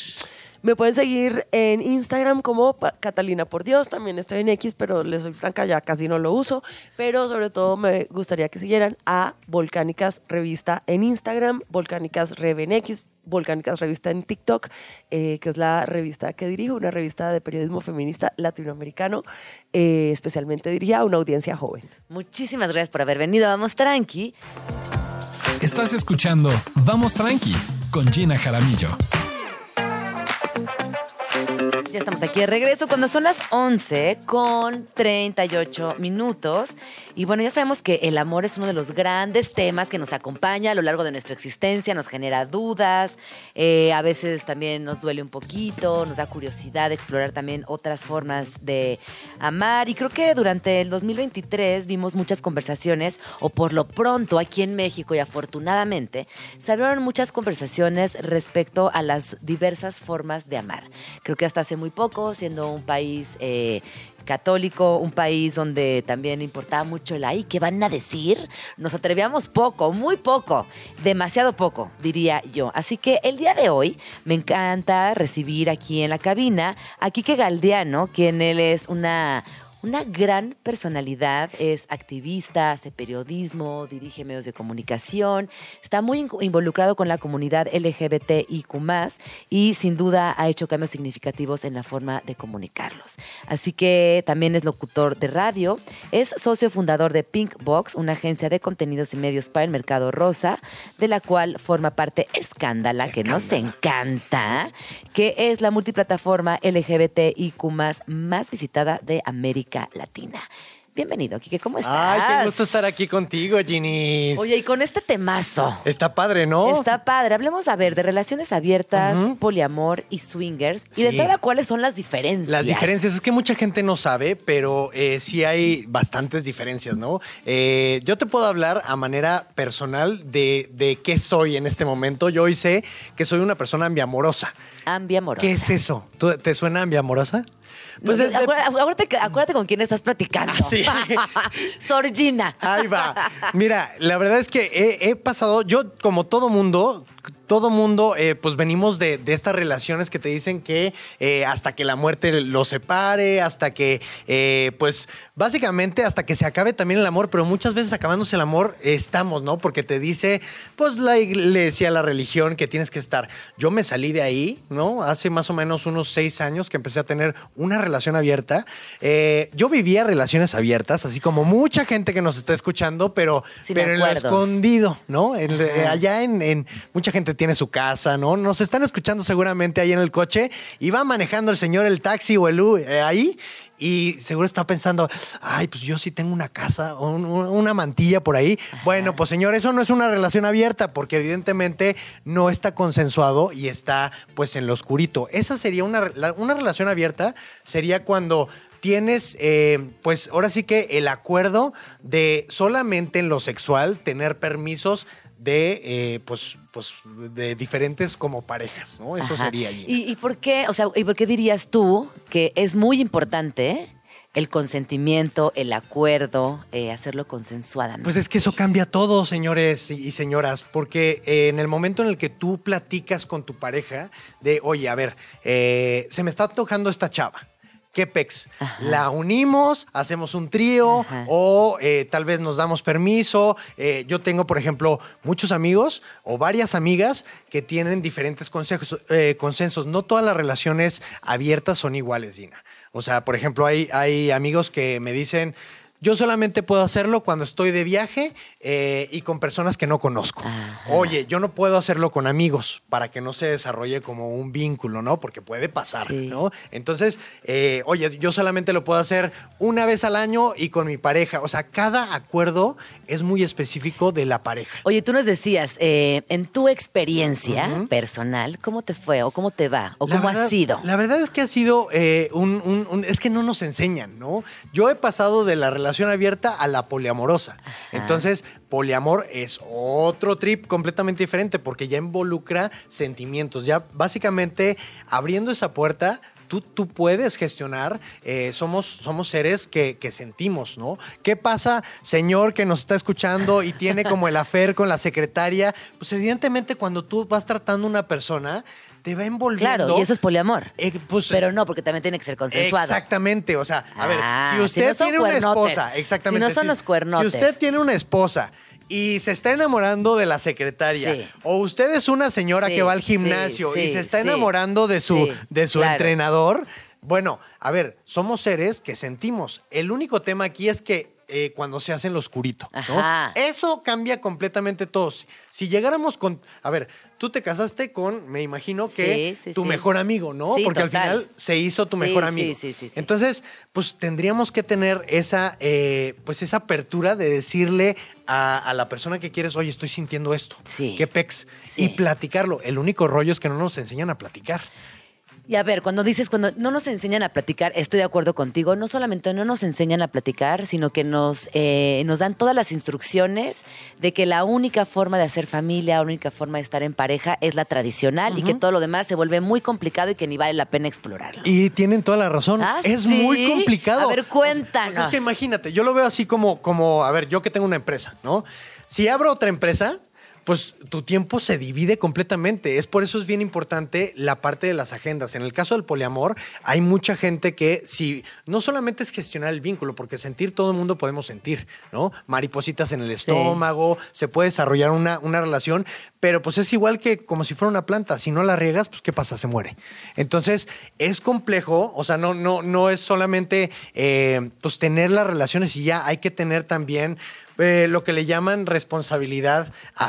Me pueden seguir en Instagram como Catalina por Dios. También estoy en X, pero les soy franca, ya casi no lo uso. Pero sobre todo me gustaría que siguieran a Volcánicas Revista en Instagram, Volcánicas Rev en X, Volcánicas Revista en TikTok, eh, que es la revista que dirijo, una revista de periodismo feminista latinoamericano, eh, especialmente dirigida a una audiencia joven. Muchísimas gracias por haber venido a Vamos Tranqui. Estás escuchando Vamos Tranqui con Gina Jaramillo. Ya estamos aquí de regreso cuando son las 11 con 38 minutos. Y bueno, ya sabemos que el amor es uno de los grandes temas que nos acompaña a lo largo de nuestra existencia, nos genera dudas, eh, a veces también nos duele un poquito, nos da curiosidad de explorar también otras formas de amar. Y creo que durante el 2023 vimos muchas conversaciones, o por lo pronto aquí en México y afortunadamente, se abrieron muchas conversaciones respecto a las diversas formas de amar. Creo que hasta hace muy poco, siendo un país eh, católico, un país donde también importaba mucho el ahí, ¿qué van a decir? Nos atrevíamos poco, muy poco, demasiado poco, diría yo. Así que el día de hoy me encanta recibir aquí en la cabina a Quique Galdiano, quien él es una una gran personalidad, es activista, hace periodismo, dirige medios de comunicación, está muy in- involucrado con la comunidad LGBTIQ y sin duda ha hecho cambios significativos en la forma de comunicarlos. Así que también es locutor de radio, es socio fundador de Pink Box, una agencia de contenidos y medios para el mercado rosa, de la cual forma parte Escándala, que nos encanta, que es la multiplataforma LGBTIQ más visitada de América Latina. Bienvenido, Kike, ¿cómo estás? Ay, qué gusto estar aquí contigo, Ginny. Oye, y con este temazo. Está padre, ¿no? Está padre. Hablemos, a ver, de relaciones abiertas, poliamor y swingers. Y de entrada, ¿cuáles son las diferencias? Las diferencias es que mucha gente no sabe, pero eh, sí hay bastantes diferencias, ¿no? Eh, yo te puedo hablar a manera personal de, de qué soy en este momento. Yo hoy sé que soy una persona ambiamorosa. Ambiamorosa. ¿Qué es eso? ¿Tú- ¿Te suena ambiamorosa? Pues es de- acuérdate, con quién estás platicando. Ah, sí. Sorgina. Ahí va. Mira, la verdad es que he, he pasado, yo como todo mundo, todo mundo, eh, pues venimos de, de estas relaciones que te dicen que eh, hasta que la muerte los separe, hasta que, eh, pues básicamente hasta que se acabe también el amor, pero muchas veces acabándose el amor estamos, ¿no? Porque te dice, pues la iglesia, la religión, que tienes que estar. Yo me salí de ahí, ¿no? Hace más o menos unos seis años que empecé a tener una relación abierta. Eh, yo vivía relaciones abiertas, así como mucha gente que nos está escuchando, pero, Sin pero en lo escondido, ¿no? En- allá en, en- mucha gente tiene su casa, ¿no? Nos están escuchando seguramente ahí en el coche y va manejando el señor el taxi o el U eh, ahí. Y seguro está pensando, ay, pues yo sí tengo una casa o un- un- una mantilla por ahí. Bueno, pues señor, eso no es una relación abierta porque evidentemente no está consensuado y está pues en lo oscurito. Esa sería una, una relación abierta, sería cuando tienes, eh, pues ahora sí que el acuerdo de solamente en lo sexual tener permisos de, eh, pues, pues, de diferentes como parejas, ¿no? Eso Ajá. sería. Gina. ¿Y, y por qué, o sea, y por qué dirías tú que es muy importante el consentimiento, el acuerdo, eh, hacerlo consensuadamente? Pues es que eso cambia todo, señores y señoras, porque eh, en el momento en el que tú platicas con tu pareja de, oye, a ver, eh, se me está tocando esta chava. ¿Qué pex? Ajá. La unimos, hacemos un trío Ajá. o eh, tal vez nos damos permiso. Eh, yo tengo, por ejemplo, muchos amigos o varias amigas que tienen diferentes consejos, eh, consensos. No todas las relaciones abiertas son iguales, Gina. O sea, por ejemplo, hay, hay amigos que me dicen, yo solamente puedo hacerlo cuando estoy de viaje eh, y con personas que no conozco. Ajá. Oye, yo no puedo hacerlo con amigos para que no se desarrolle como un vínculo, ¿no? Porque puede pasar, Sí. ¿no? Entonces, eh, oye, yo solamente lo puedo hacer una vez al año y con mi pareja. O sea, cada acuerdo es muy específico de la pareja. Oye, tú nos decías, eh, en tu experiencia personal, ¿cómo te fue o cómo te va o La cómo verdad- ha sido? La verdad es que ha sido un, un- un- Es que no nos enseñan, ¿no? Yo he pasado de la relación abierta a la poliamorosa. Entonces, poliamor es otro trip completamente diferente porque ya involucra sentimientos. Ya básicamente abriendo esa puerta. Tú, tú puedes gestionar, eh, somos, somos seres que, que sentimos, ¿no? ¿Qué pasa, señor que nos está escuchando y tiene como el afer con la secretaria? Pues evidentemente cuando tú vas tratando a una persona, te va envolviendo. Claro, y eso es poliamor. Eh, pues, Pero no, porque también tiene que ser consensuado. Exactamente, o sea, a ver, Ah, si si usted no tiene una esposa, exactamente. Si no son los cuernotes. Si usted tiene una esposa y se está enamorando de la secretaria, Sí. o usted es una señora Sí, que va al sí, gimnasio y se está enamorando de su, de su claro. entrenador, bueno, a ver, somos seres que sentimos. El único tema aquí es que eh, cuando se hace en lo oscurito, ¿no? Eso cambia completamente todo. Si llegáramos con, a ver, tú te casaste con, me imagino que Sí, sí, tu sí. mejor amigo, ¿no? Porque al final se hizo tu mejor amigo. sí, sí, sí. Entonces, pues tendríamos que tener esa, eh, pues esa apertura de decirle a, a la persona que quieres, oye, estoy sintiendo esto. Sí. ¿Qué pex? Y platicarlo. El único rollo es que no nos enseñan a platicar. Y a ver, cuando dices, cuando no nos enseñan a platicar, estoy de acuerdo contigo, no solamente no nos enseñan a platicar, sino que nos, eh, nos dan todas las instrucciones de que la única forma de hacer familia, la única forma de estar en pareja es la tradicional y que todo lo demás se vuelve muy complicado y que ni vale la pena explorarlo. Y tienen toda la razón. ¿Ah, es sí? muy complicado. A ver, cuéntanos. pues es que imagínate, yo lo veo así como, como, a ver, yo que tengo una empresa, ¿no? Si abro otra empresa, pues tu tiempo se divide completamente. Es por eso es bien importante la parte de las agendas. En el caso del poliamor, hay mucha gente que si no solamente es gestionar el vínculo, porque sentir todo el mundo podemos sentir, ¿no? Maripositas en el estómago, se puede desarrollar una, una relación, pero pues es igual que como si fuera una planta. Si no la riegas, pues ¿qué pasa? Se muere. Entonces, es complejo, o sea, no, no, no es solamente eh, pues tener las relaciones y ya, hay que tener también eh, lo que le llaman responsabilidad afectiva.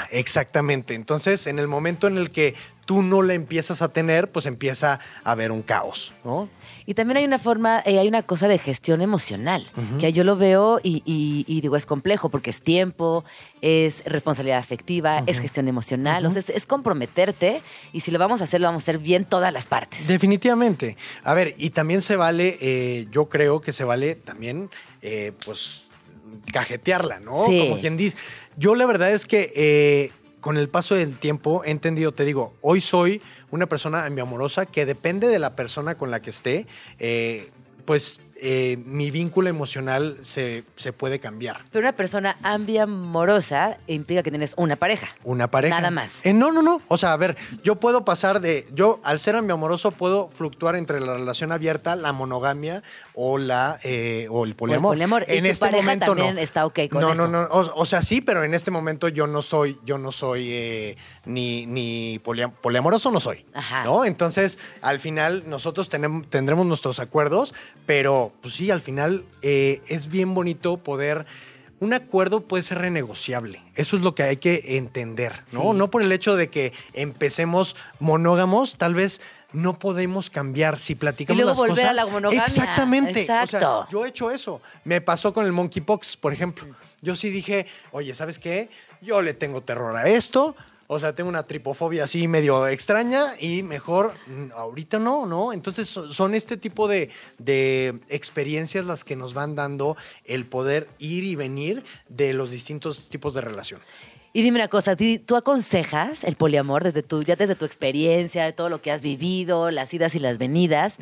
Afectiva. Exactamente. Entonces, en el momento en el que tú no la empiezas a tener, pues empieza a haber un caos, ¿no? Y también hay una forma, eh, hay una cosa de gestión emocional, que yo lo veo y, y- y digo, es complejo porque es tiempo, es responsabilidad afectiva, es gestión emocional, o sea, es, es comprometerte y si lo vamos a hacer, lo vamos a hacer bien todas las partes. Definitivamente. A ver, y también se vale, eh, yo creo que se vale también, eh, pues, cajetearla, ¿no? Sí. Como quien dice. Yo la verdad es que eh, con el paso del tiempo he entendido, te digo, hoy soy una persona ambiamorosa que depende de la persona con la que esté, eh, pues eh, mi vínculo emocional se, se puede cambiar. Pero una persona ambiamorosa implica que tienes una pareja. Una pareja. Nada más. Eh, no, no, no. O sea, a ver, yo puedo pasar de. Yo, al ser ambiamoroso, puedo fluctuar entre la relación abierta, la monogamia o la eh, o el poliamor. poliamor. ¿Y En tu este pareja momento también no. está ok con no, eso? No, no, O, o sea, sí, pero en este momento yo no soy, yo no soy eh, ni, ni polia- poliamoroso, no soy. Ajá. ¿No? Entonces, al final, nosotros tenem- tendremos nuestros acuerdos, pero pues sí, al final eh, es bien bonito poder. Un acuerdo puede ser renegociable. Eso es lo que hay que entender, ¿no? Sí. No por el hecho de que empecemos monógamos, tal vez no podemos cambiar si platicamos Y luego las volver cosas. a la monogamia. Exactamente. O sea, yo he hecho eso. Me pasó con el monkeypox, por ejemplo. Yo sí dije, oye, ¿sabes qué? Yo le tengo terror a esto. O sea, tengo una tripofobia así medio extraña y mejor mm, ahorita no, ¿no? Entonces so- son este tipo de, de experiencias las que nos van dando el poder ir y venir de los distintos tipos de relación. Y dime una cosa, ¿tú aconsejas el poliamor desde tu, ya desde tu experiencia, de todo lo que has vivido, las idas y las venidas?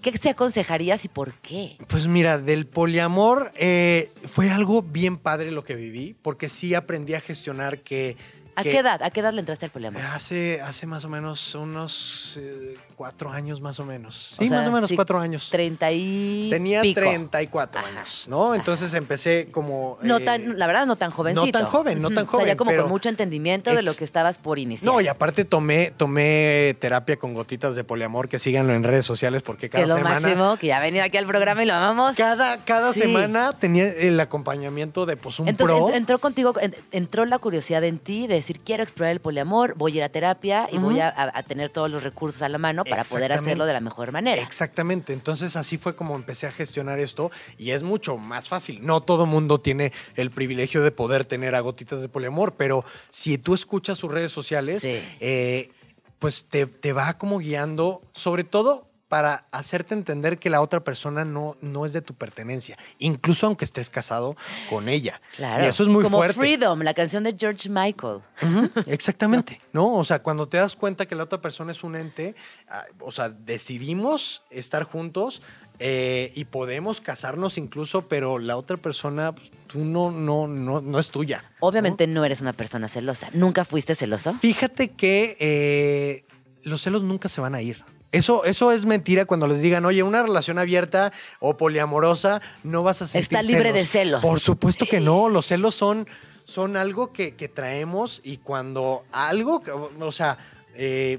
¿Qué se aconsejarías y por qué? Pues mira, del poliamor eh, fue algo bien padre lo que viví, porque sí aprendí a gestionar que... ¿A qué edad? ¿A qué edad le entraste al poliamor? Hace, hace más o menos unos eh, cuatro años más o menos. O Sí, sea, más o menos sí, cuatro años. Treinta y Tenía pico. 34 Ajá. años, ¿no? Entonces empecé como... No eh, tan, la verdad, no tan jovencito. no tan joven, no tan Ujú. O sea, ya joven, como pero- con mucho entendimiento de lo que estabas por iniciar. No, y aparte tomé, tomé terapia con gotitas de poliamor, que síganlo en redes sociales porque que cada es lo semana... máximo, que ya ha venido aquí al programa y lo amamos. Cada, cada Sí. semana tenía el acompañamiento de pues un Entonces pro. entró contigo, en- entró la curiosidad en ti de decir, quiero explorar el poliamor, voy a ir a terapia y voy a tener todos los recursos a la mano para poder hacerlo de la mejor manera. Exactamente. Entonces así fue como empecé a gestionar esto y es mucho más fácil. No todo mundo tiene el privilegio de poder tener a gotitas de poliamor, pero si tú escuchas sus redes sociales, Sí. eh, pues te, te va como guiando, sobre todo para hacerte entender que la otra persona no, no es de tu pertenencia, incluso aunque estés casado con ella. Claro. Y eso es muy Como fuerte. Freedom, la canción de George Michael. Exactamente, ¿no? O sea, cuando te das cuenta que la otra persona es un ente, ah, o sea, decidimos estar juntos eh, y podemos casarnos incluso, pero la otra persona, pues, tú no, no, no, no es tuya. ¿no? Obviamente no eres una persona celosa. ¿Nunca fuiste celoso? Fíjate que eh, los celos nunca se van a ir. Eso, eso es mentira cuando les digan, oye, una relación abierta o poliamorosa, no vas a sentir Está libre de celos. Por supuesto que no, los celos son, son algo que, que traemos y cuando algo, o sea, eh,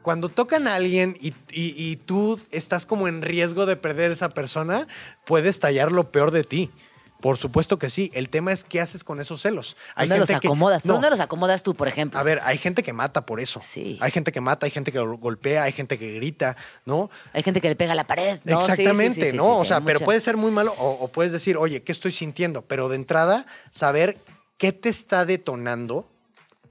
cuando tocan a alguien y, y- y tú estás como en riesgo de perder esa persona, puede estallar lo peor de ti. Por supuesto que sí. El tema es qué haces con esos celos. ¿Dónde los gente que- acomodas? No, ¿Dónde los acomodas tú, por ejemplo? a ver, hay gente que mata por eso. Sí. Hay gente que mata, hay gente que gol- golpea, hay gente que grita, ¿no? Hay gente que le pega a la pared. Exactamente, sí, sí, ¿no? o sea, hay pero mucha- puede ser muy malo o, o puedes decir, oye, ¿qué estoy sintiendo? Pero de entrada, saber qué te está detonando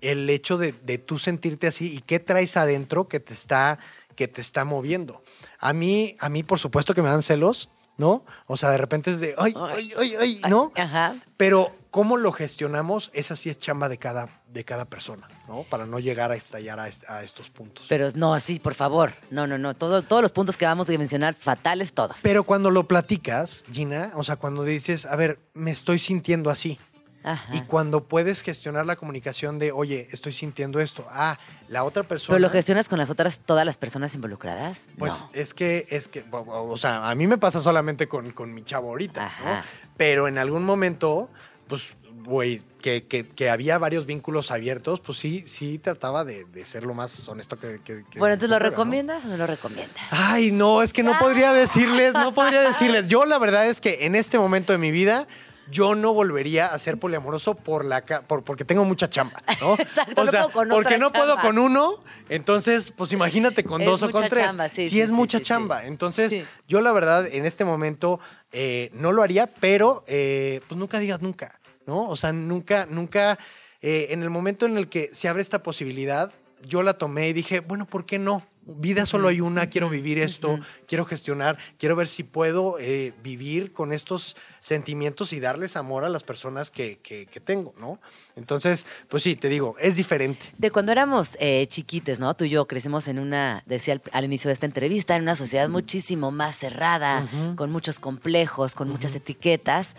el hecho de, de tú sentirte así y qué traes adentro que te está, que te está moviendo. A mí, a mí, por supuesto que me dan celos, ¿no? O sea, de repente es de, ay, ay, ay, ay, ¿no? Ajá. Pero cómo lo gestionamos, esa sí es chamba de cada, de cada persona, ¿no? Para no llegar a estallar a, est- a estos puntos. Pero no, sí, por favor. No, no, no. Todo, todos los puntos que vamos a mencionar, fatales todos. Pero cuando lo platicas, Gina, o sea, cuando dices, a ver, me estoy sintiendo así. Ajá. Y cuando puedes gestionar la comunicación de, oye, estoy sintiendo esto. Ah, la otra persona. ¿Pero lo gestionas con las otras, todas las personas involucradas? Pues No. es que, es que, o- sea, a mí me pasa solamente con, con mi chavo ahorita, Ajá. ¿no? Pero en algún momento, pues, güey, que, que- que había varios vínculos abiertos, pues sí, sí trataba de, de ser lo más honesto que. Bueno, entonces, se ¿lo pueda, ¿no? recomiendas o no lo recomiendas? Ay, no, es que no podría decirles, no podría decirles. Yo la verdad es que en este momento de mi vida, yo no volvería a ser poliamoroso por la por, porque tengo mucha chamba, ¿no? Exacto, no puedo con porque no puedo con uno, entonces, pues imagínate con Es dos o con tres. chamba, sí, sí, sí, es sí, mucha chamba. Entonces, yo la verdad, en este momento, eh, no lo haría, pero eh, pues nunca digas nunca, ¿no? O sea, nunca, nunca, eh, en el momento en el que se abre esta posibilidad, yo la tomé y dije, bueno, ¿por qué no? Vida solo hay una, quiero vivir esto, quiero gestionar, quiero ver si puedo eh, vivir con estos sentimientos y darles amor a las personas que, que- que tengo, ¿no? Entonces, pues sí, te digo, es diferente. De cuando éramos eh, chiquites, ¿no? Tú y yo crecimos en una, decía al, al inicio de esta entrevista, en una sociedad muchísimo más cerrada, con muchos complejos, con muchas etiquetas.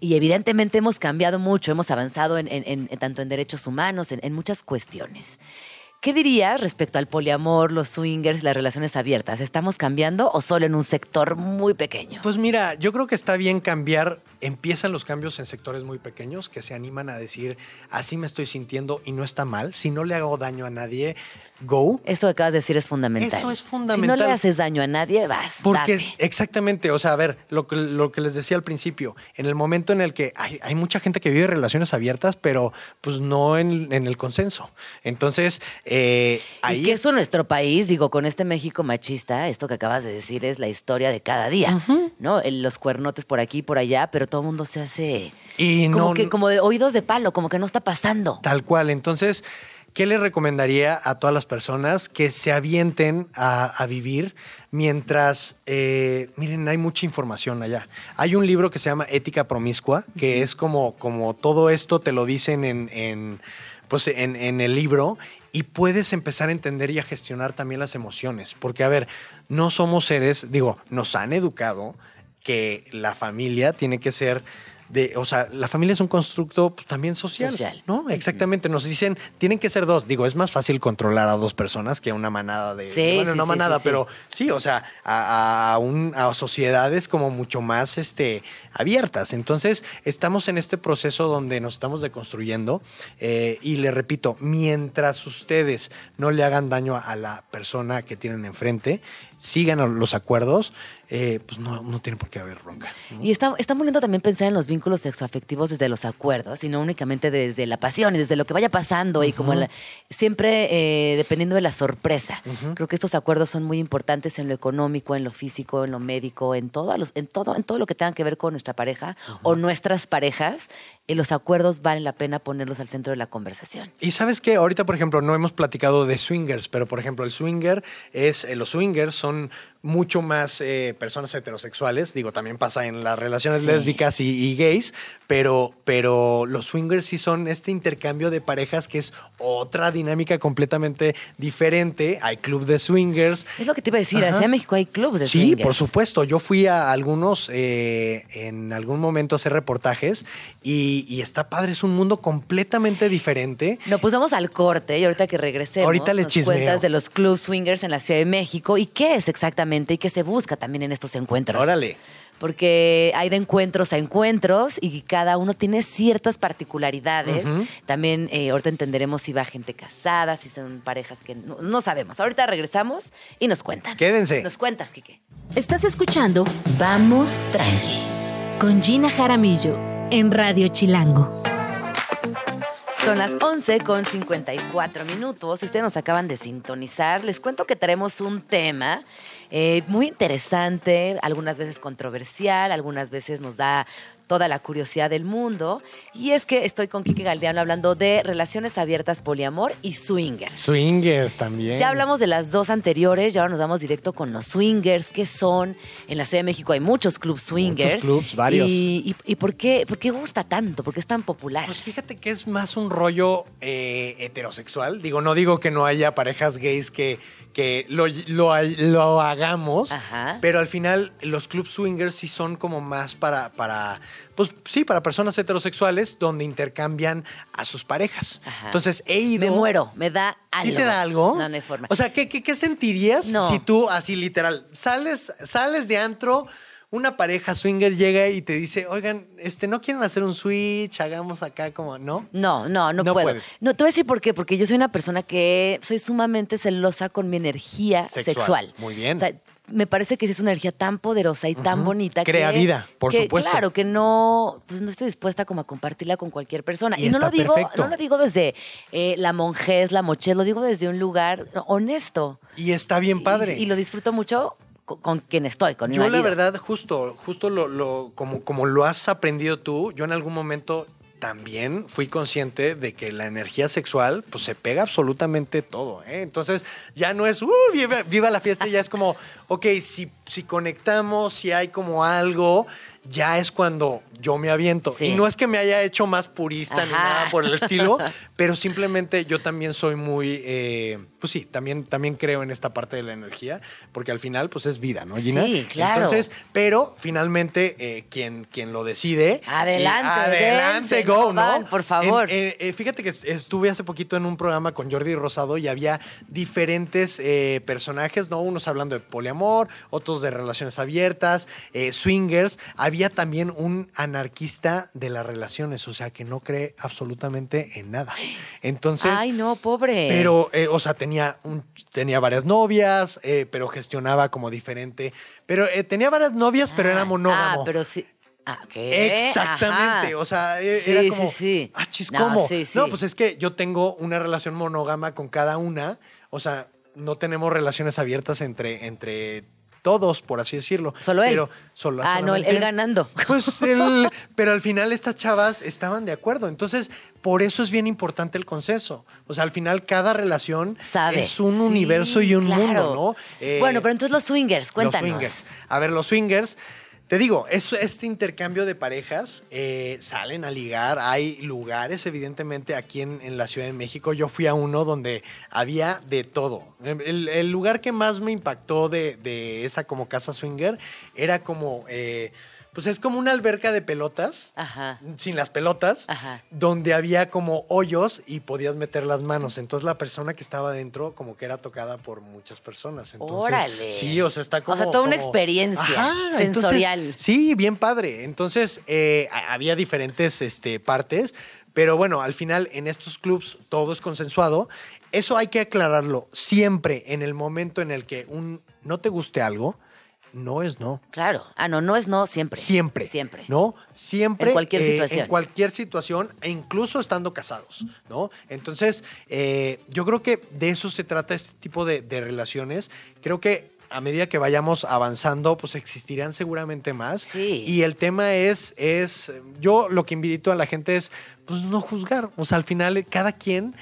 Y evidentemente hemos cambiado mucho, hemos avanzado en, en- en- en tanto en derechos humanos, en, en muchas cuestiones. ¿Qué dirías respecto al poliamor, los swingers, las relaciones abiertas? ¿Estamos cambiando o solo en un sector muy pequeño? Pues mira, yo creo que está bien cambiar. Empiezan los cambios en sectores muy pequeños que se animan a decir, así me estoy sintiendo y no está mal. Si no le hago daño a nadie, go. Eso que acabas de decir es fundamental. Eso es Si no fundamental. le haces daño a nadie, vas. Porque date. exactamente, o sea, a ver, lo que, lo que les decía al principio, en el momento en el que hay, hay mucha gente que vive relaciones abiertas, pero pues no en, en el consenso. Entonces, eh, ahí... Y que eso en nuestro país, digo, con este México machista, esto que acabas de decir es la historia de cada día, ¿no? El- Los cuernotes por aquí y por allá, pero todo el mundo se hace Y como no- que como de oídos de palo, como que no está pasando. Tal cual. Entonces, ¿qué le recomendaría a todas las personas que se avienten a, a vivir mientras, eh, miren, hay mucha información allá? Hay un libro que se llama Ética Promiscua, que es como, como todo esto te lo dicen en, en, pues, en, en el libro. Y puedes empezar a entender y a gestionar también las emociones. Porque, a ver, no somos seres, digo, nos han educado que la familia tiene que ser de, o sea, la familia es un constructo pues, también social, Social. ¿no? Exactamente, nos dicen, tienen que ser dos. Digo, es más fácil controlar a dos personas que a una manada de, Sí, bueno, sí, no manada, sí. pero sí, o sea, a, a un- a sociedades como mucho más este, abiertas. Entonces, estamos en este proceso donde nos estamos deconstruyendo eh, y le repito, mientras ustedes no le hagan daño a la persona que tienen enfrente, sigan los acuerdos, eh, pues no, no tiene por qué haber bronca. ¿no? Y está, está muy lindo también pensar en los vínculos sexoafectivos desde los acuerdos y no únicamente desde la pasión y desde lo que vaya pasando y como la- siempre eh, dependiendo de la sorpresa. Creo que estos acuerdos son muy importantes en lo económico, en lo físico, en lo médico, en todo, los- en todo, en todo lo que tenga que ver con nuestra pareja o nuestras parejas. eh, los acuerdos valen la pena ponerlos al centro de la conversación. Y sabes que ahorita, por ejemplo, no hemos platicado de swingers, pero por ejemplo, el swinger es, eh, los swingers son mucho más eh, personas heterosexuales. Digo, también pasa en las relaciones Sí. lésbicas y, y gays, pero, pero los swingers sí son este intercambio de parejas que es otra dinámica completamente diferente. Hay club de swingers. Es lo que te iba a decir, Ajá. allá en México hay clubes de Sí, swingers. por supuesto. Yo fui a algunos eh, en algún momento a hacer reportajes y, y está padre. Es un mundo completamente diferente. No, pues vamos al corte y ahorita que regresemos Ahorita nos chismeo. cuentas de los club swingers en la Ciudad de México y qué es exactamente y qué se busca también en estos encuentros. Órale. Porque hay de encuentros a encuentros y cada uno tiene ciertas particularidades. También eh, ahorita entenderemos si va gente casada, si son parejas que no, no sabemos. Ahorita regresamos y nos cuentan. Quédense. Nos cuentas, Quique. Estás escuchando Vamos Tranqui con Gina Jaramillo en Radio Chilango. Son las 11 con 54 minutos. Si ustedes nos acaban de sintonizar, les cuento que traemos un tema eh, muy interesante, algunas veces controversial, algunas veces nos da toda la curiosidad del mundo. Y es que estoy con Kike Galdeano hablando de relaciones abiertas, poliamor y swingers. Swingers también. Ya hablamos de las dos anteriores y ahora nos vamos directo con los swingers. ¿Qué son? En la Ciudad de México hay muchos clubs swingers. clubs, varios. ¿Y, y, y por, qué, por qué gusta tanto? ¿Por qué es tan popular? Pues fíjate que es más un rollo eh, heterosexual. Digo, no digo que no haya parejas gays que, que lo, lo, lo hagamos, Ajá. pero al final los clubs swingers sí son como más para, para, pues sí, para personas heterosexuales donde intercambian a sus parejas. Ajá. Entonces he ido. Me muero, me da algo. ¿Sí te da algo? No, no hay forma. O sea, ¿qué, qué, qué sentirías No. si tú, así literal, sales, sales de antro, una pareja swinger llega y te dice, oigan, este, ¿no quieren hacer un switch? Hagamos acá como, ¿no? No, no, no, No puedo. puedes. No, te voy a decir por qué. Porque yo soy una persona que soy sumamente celosa con mi energía Sexual. sexual. Muy bien. O sea, me parece que es una energía tan poderosa y tan bonita Crea que, vida, por que, supuesto. Claro, que no, pues no estoy dispuesta como a compartirla con cualquier persona. Y Y, no lo digo, perfecto. no lo digo desde eh, la monjes, la moche, lo digo desde un lugar honesto. Y está bien padre. Y, y lo disfruto mucho con, con quien estoy, con mi Yo la verdad, justo, justo lo, lo- como, como lo has aprendido tú, yo en algún momento también fui consciente de que la energía sexual pues se pega absolutamente todo. ¿eh? Entonces ya no es "Uh, viva, viva la fiesta, ya es como, ok, si, si conectamos, si hay como algo, ya es cuando yo me aviento. Sí. Y no es que me haya hecho más purista ni nada por el estilo, pero simplemente yo también soy muy, eh, pues sí, también, también creo en esta parte de la energía, porque al final pues es vida, ¿no, Gina? Sí, claro. Entonces, pero finalmente eh, quien, quien lo decide... Adelante, y adelante, dense, go, no por favor. En- eh, eh, fíjate que estuve hace poquito en un programa con Jordi Rosado y había diferentes eh, personajes, ¿no? Unos hablando de poliamor, otros de relaciones abiertas, eh, swingers. Había también un anarquista de las relaciones, o sea, que no cree absolutamente en nada. Entonces... Ay, no, pobre. Pero, eh, o sea, tenía, un, tenía varias novias, eh, pero gestionaba como diferente. Pero eh, tenía varias novias, pero era Ah, monógamo. Ah, pero sí. Ah, ¿qué? Exactamente, Ajá. o sea, e- Sí, era como, sí, sí. ah, chis, No, ¿cómo? sí, sí. No, pues es que yo tengo una relación monógama con cada una, o sea, no tenemos relaciones abiertas entre, entre todos, por así decirlo. Solo él. Pero solo Ah, no, él- ganando. Pues él, pero al final estas chavas estaban de acuerdo, entonces por eso es bien importante el consenso. O sea, al final cada relación Sabe. es un Sí, universo y un claro. mundo, ¿no? Eh, bueno, pero entonces los swingers, cuéntanos. los swingers. A ver, los swingers. Te digo, es, este intercambio de parejas eh, salen a ligar. Hay lugares, evidentemente, aquí en, en la Ciudad de México. Yo fui a uno donde había de todo. El, el lugar que más me impactó de, de esa como casa swinger era como, eh, pues es como una alberca de pelotas, Ajá. sin las pelotas, Ajá. donde había como hoyos y podías meter las manos. Entonces la persona que estaba dentro como que era tocada por muchas personas. Entonces, Órale. Sí, o sea, está como... O sea, toda una experiencia sensorial. sí, bien padre. Entonces eh, había diferentes este, partes, pero bueno, al final en estos clubs todo es consensuado. Eso hay que aclararlo siempre en el momento en el que un no te guste algo, no es no. Claro. Ah, no, no es no, siempre. Siempre. Siempre. ¿No? Siempre. En cualquier eh, situación. En cualquier situación, e incluso estando casados, ¿no? Entonces, eh, yo creo que de eso se trata este tipo de, de relaciones. Creo que a medida que vayamos avanzando, pues existirán seguramente más. Sí. Y el tema es, es, yo lo que invito a la gente es, pues no juzgar. O sea, al final, cada quien.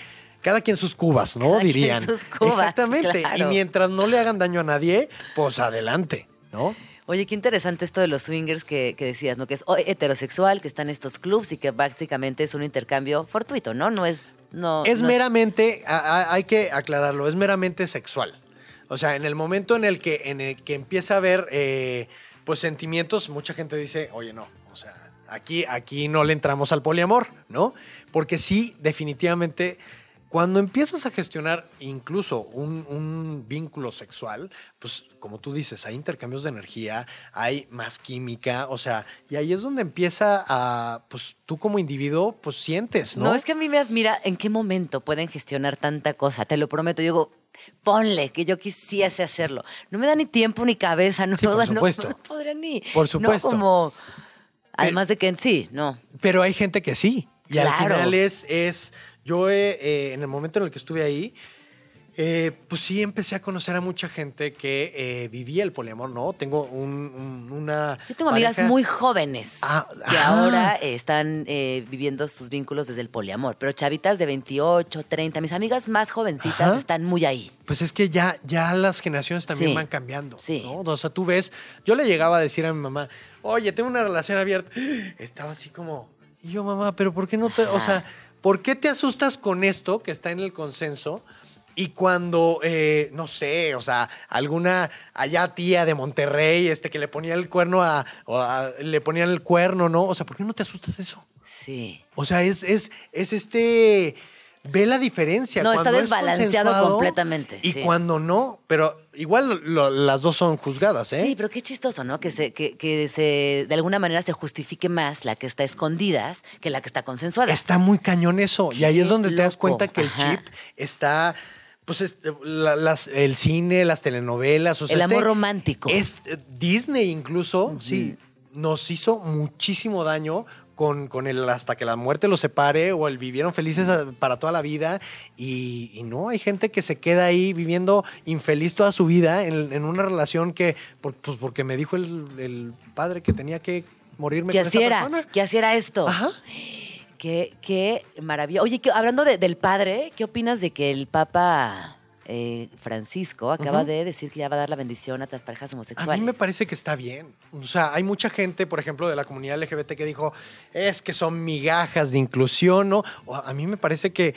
Cada quien sus cubas, ¿no? Cada quien Dirían. sus cubas, Exactamente. Y mientras no le hagan daño a nadie, pues adelante, ¿no? Oye, qué interesante esto de los swingers que, que decías, ¿no? Que es heterosexual, que está en estos clubs y que básicamente es un intercambio fortuito, ¿no? No es. No, es no meramente, a- a- hay que aclararlo, es meramente sexual. O sea, en el momento en el que, en el que empieza a haber eh, pues sentimientos, mucha gente dice, oye, no, o sea, aquí, aquí no le entramos al poliamor, ¿no? Porque sí, definitivamente, cuando empiezas a gestionar incluso un, un vínculo sexual, pues como tú dices, hay intercambios de energía, hay más química, o sea, y ahí es donde empieza a, pues tú como individuo, pues sientes, ¿no? No, es que a mí me admira en qué momento pueden gestionar tanta cosa, te lo prometo. Yo digo, ponle, que yo quisiese hacerlo. No me da ni tiempo ni cabeza, no, Sí, por no- supuesto. no podría ni. Por No supuesto. como. Además de que en sí, no. Pero hay gente que sí. Y al final es, es yo eh, eh, en el momento en el que estuve ahí, eh, pues sí empecé a conocer a mucha gente que eh, vivía el poliamor, ¿no? Tengo un- un- una... Yo tengo amigas muy jóvenes Ah, que ah. ahora están viviendo sus vínculos desde el poliamor, pero chavitas de 28, 30, mis amigas más jovencitas Ajá. están muy ahí. Pues es que ya, ya las generaciones también Sí. van cambiando. Sí. ¿no? O sea, tú ves, yo le llegaba a decir a mi mamá, oye, tengo una relación abierta. Estaba así como, y yo, mamá, pero ¿por qué no te, o sea, ¿por qué te asustas con esto que está en el consenso? Y cuando, eh, no sé, o sea, alguna allá tía de Monterrey, este, que le ponía el cuerno a, o a- le ponían el cuerno, ¿no? O sea, ¿por qué no te asustas eso? Sí. O sea, es, es, es este. Ve la diferencia. No, está cuando es desbalanceado consensuado completamente, Y sí. cuando no, pero igual lo- las dos son juzgadas, ¿eh? Sí, pero qué chistoso, ¿no? Que se, que, que se, de alguna manera se justifique más la que está escondidas que la que está consensuada. Está muy cañón eso. y ahí es donde te das cuenta que el Ajá. chip está pues este, la- las- el cine, las telenovelas, o sea, El este- amor romántico. es- eh, Disney incluso, sí, nos hizo muchísimo daño con, con el hasta que la muerte los separe o el vivieron felices para toda la vida y, y no, hay gente que se queda ahí viviendo infeliz toda su vida en, en una relación que, por- pues porque me dijo el, el padre que tenía que morirme Que con esa era, persona. que así era esto. Ajá. Qué, qué maravilla. Oye, que- hablando de- del padre, ¿qué opinas de que el Papa eh, Francisco acaba de decir que ya va a dar la bendición a las parejas A homosexuales? mí me parece que está bien. O sea, hay mucha gente, por ejemplo, de la comunidad LGBT que dijo, es que son migajas de inclusión, ¿no? A mí me parece que,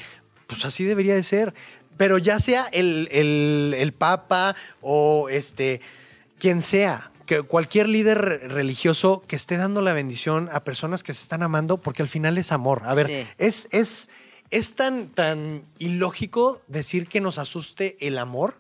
pues así debería de ser. Pero ya sea el, el- el Papa o este, quien sea, que cualquier líder religioso que esté dando la bendición a personas que se están amando, porque al final es amor. A ver, Sí. es, es, es tan, tan ilógico decir que nos asuste el amor,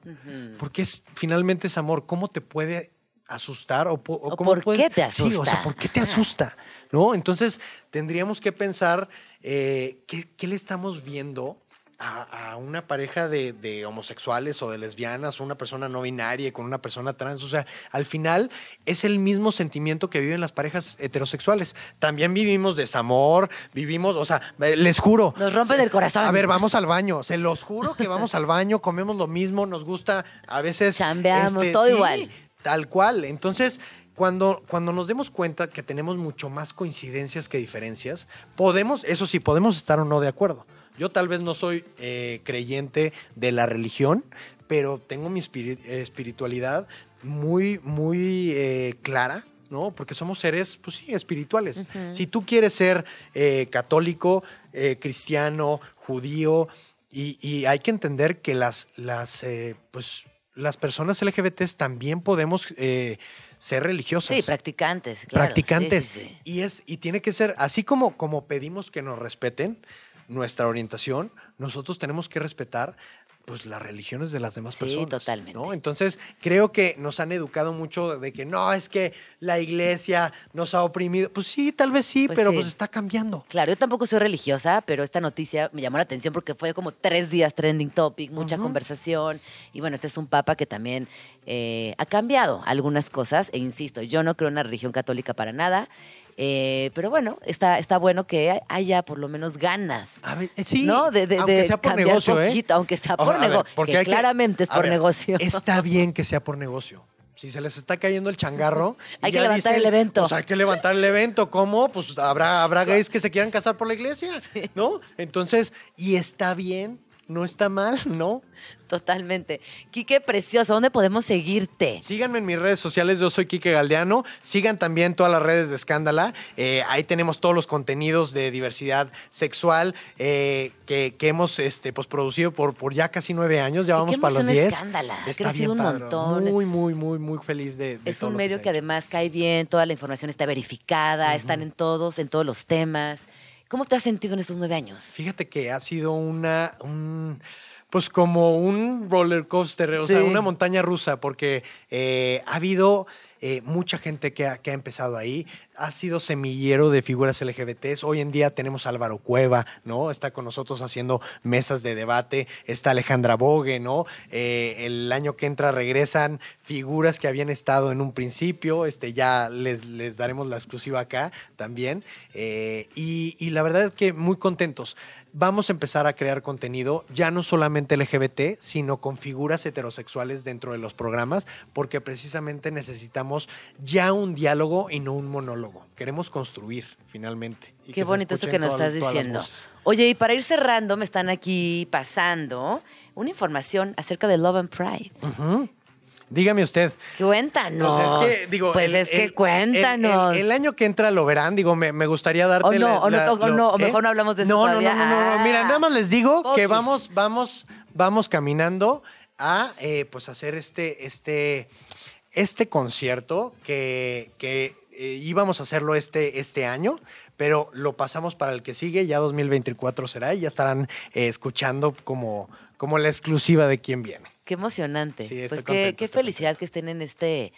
porque es, finalmente es amor. ¿Cómo te puede asustar? ¿O, po- o ¿O cómo por puedes- qué te Sí, o sea, asusta? ¿por qué te asusta? ¿No? Entonces, tendríamos que pensar eh, ¿qué, qué le estamos viendo a, a una pareja de, de homosexuales o de lesbianas, o una persona no binaria con una persona trans. O sea, al final es el mismo sentimiento que viven las parejas heterosexuales. También vivimos desamor, vivimos, o sea, les juro. Nos rompen el corazón. A ver, vamos al baño. Se los juro que vamos al baño, comemos lo mismo, nos gusta a veces. este, Chambeamos, todo igual. Tal cual. Entonces, cuando, cuando nos demos cuenta que tenemos mucho más coincidencias que diferencias, podemos, eso sí, podemos estar o no de acuerdo. Yo tal vez no soy eh, creyente de la religión, pero tengo mi espiri- espiritualidad muy, muy eh, clara. ¿no? Porque somos seres, pues sí, espirituales. Si tú quieres ser eh, católico, cristiano, judío, y, y hay que entender que las, las, eh, pues, las personas LGBTs también podemos ser religiosas. Sí, practicantes. claro. practicantes. Sí, sí, sí. Y, es, y tiene que ser, así como, como pedimos que nos respeten nuestra orientación, nosotros tenemos que respetar pues las religiones de las demás Sí, personas. totalmente. ¿no? Entonces, creo que nos han educado mucho de que no, es que la iglesia nos ha oprimido. Pues sí, tal vez sí, Pues pero sí. pues está cambiando. Claro, yo tampoco soy religiosa, pero esta noticia me llamó la atención porque fue como tres días trending topic, mucha conversación. Y bueno, este es un papa que también eh, ha cambiado algunas cosas. E insisto, yo no creo en la religión católica para nada. Eh, pero bueno, está, está bueno que haya por lo menos ganas. A ver, eh, sí, ¿No? De, de- aunque de sea por negocio, ¿eh? poquito, aunque sea por negocio. porque que claramente es por ver, negocio. Está bien que sea por negocio. Si se les está cayendo el changarro. Hay que levantar el evento. Pues hay que levantar el evento. ¿Cómo? Pues habrá, habrá gays que se quieran casar por la iglesia, ¿no? Entonces, y está bien, no está mal, ¿no? Totalmente. Quique, precioso, ¿dónde podemos seguirte? Síganme en mis redes sociales, yo soy Quique Galdeano. Sigan también todas las redes de Escándala. Eh, ahí tenemos todos los contenidos de diversidad sexual eh, que, que hemos este, pues, producido por, por ya casi nueve años. Ya vamos para los diez. Escándala, ha Está crecido bien un padre. montón. Muy, muy, muy, muy feliz de, de Es todo un medio que además cae bien, toda la información está verificada, están en todos, en todos los temas. ¿Cómo te has sentido en estos nueve años? Fíjate que ha sido una, un, pues como un roller coaster, o sea, una montaña rusa, porque eh, ha habido eh, mucha gente que ha, empezado ahí, ha sido semillero de figuras LGBTs. Hoy en día tenemos Álvaro Cueva, ¿no? Está con nosotros haciendo mesas de debate, está Alejandra Bogue, ¿no? Eh, el año que entra regresan figuras que habían estado en un principio, este, ya les, les daremos la exclusiva acá también. Eh, y la verdad es que muy contentos. Vamos a empezar a crear contenido, ya no solamente LGBT, sino con figuras heterosexuales dentro de los programas, porque precisamente necesitamos ya un diálogo y no un monólogo. Queremos construir, finalmente. y Qué bonito esto que nos todas- estás diciendo. Oye, y para ir cerrando, me están aquí pasando una información acerca de Love and Pride. Dígame usted. Cuéntanos. O sea, es que, digo, pues el- es que el- cuéntanos. El, el año que entra lo verán, digo, me, me gustaría darte O no, la- o no, la- o no, o mejor no hablamos de eso no, no, todavía. No, no, no, no, Mira, Ah. nada más les digo que vamos, vamos, vamos caminando a eh, pues hacer este, este, este concierto que, que eh, íbamos a hacerlo este, este año, pero lo pasamos para el que sigue, ya 2024 será, y ya estarán eh, escuchando como, como la exclusiva de quién viene. Qué emocionante. Sí, estoy pues qué, contento, qué estoy felicidad que estén en este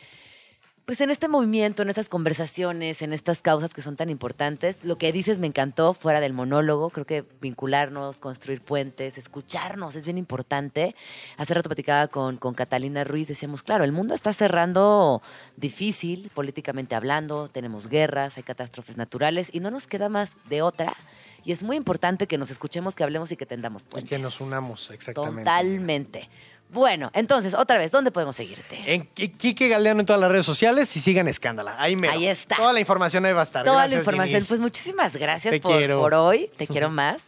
pues en este movimiento, en estas conversaciones, en estas causas que son tan importantes, lo que dices me encantó, fuera del monólogo, creo que vincularnos, construir puentes, escucharnos es bien importante. Hace rato platicaba con, con Catalina Ruiz, decíamos, claro, el mundo está cerrando difícil, políticamente hablando, tenemos guerras, hay catástrofes naturales y no nos queda más de otra. Y es muy importante que nos escuchemos, que hablemos y que tendamos Y puentes. que nos unamos, exactamente. Totalmente. Bueno, entonces, otra vez, ¿dónde podemos seguirte? En Kike Galeano en todas las redes sociales y sigan Escándala. Ahí, mero. Ahí está. Toda la información ahí va a estar. Toda Gracias, la información. Pues muchísimas gracias Te por, quiero. por hoy. Te quiero más.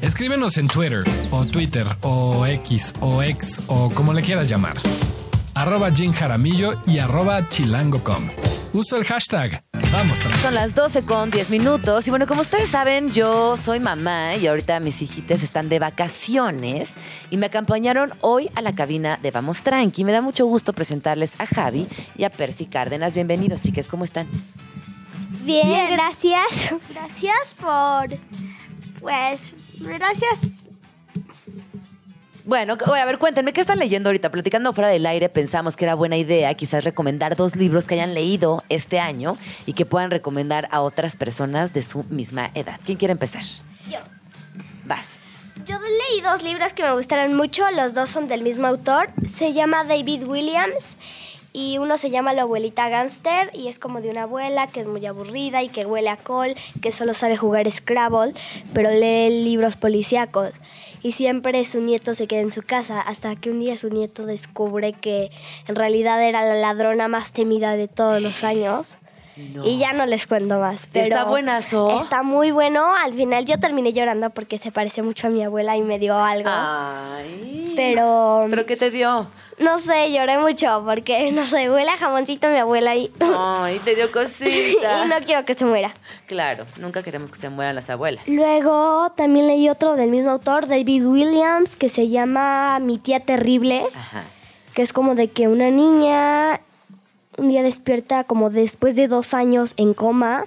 Escríbenos en Twitter o Twitter o X o X o como le quieras llamar. Arroba Jim Jaramillo y arroba chilango.com. Uso el hashtag. Vamos, tranqui. Son las 12 con 10 minutos. Y bueno, como ustedes saben, yo soy mamá y ahorita mis hijitas están de vacaciones y me acompañaron hoy a la cabina de Vamos Tranqui. Me da mucho gusto presentarles a Javi y a Percy Cárdenas. Bienvenidos, chiques, ¿cómo están? Bien, gracias. Gracias por. Pues. Gracias. Bueno, bueno, a ver, cuéntenme, ¿qué están leyendo ahorita? Platicando fuera del aire, pensamos que era buena idea quizás recomendar dos libros que hayan leído este año y que puedan recomendar a otras personas de su misma edad. ¿Quién quiere empezar? Yo. Vas. Yo leí dos libros que me gustaron mucho. Los dos son del mismo autor. Se llama David Williams. Y uno se llama La abuelita gangster y es como de una abuela que es muy aburrida y que huele a col, que solo sabe jugar Scrabble, pero lee libros policíacos. Y siempre su nieto se queda en su casa hasta que un día su nieto descubre que en realidad era la ladrona más temida de todos los años. No. Y ya no les cuento más. Pero Está buenazo. Está muy bueno. Al final yo terminé llorando porque se parece mucho a mi abuela y me dio algo. Ay. Pero, ¿Pero qué te dio? no sé, lloré mucho porque, no sé, huele a jamoncito mi abuela y, Ay, te dio y cosita. no quiero que se muera. Claro, nunca queremos que se mueran las abuelas. Luego también leí otro del mismo autor, David Williams, que se llama Mi tía terrible, Ajá. que es como de que una niña un día despierta como después de dos años en coma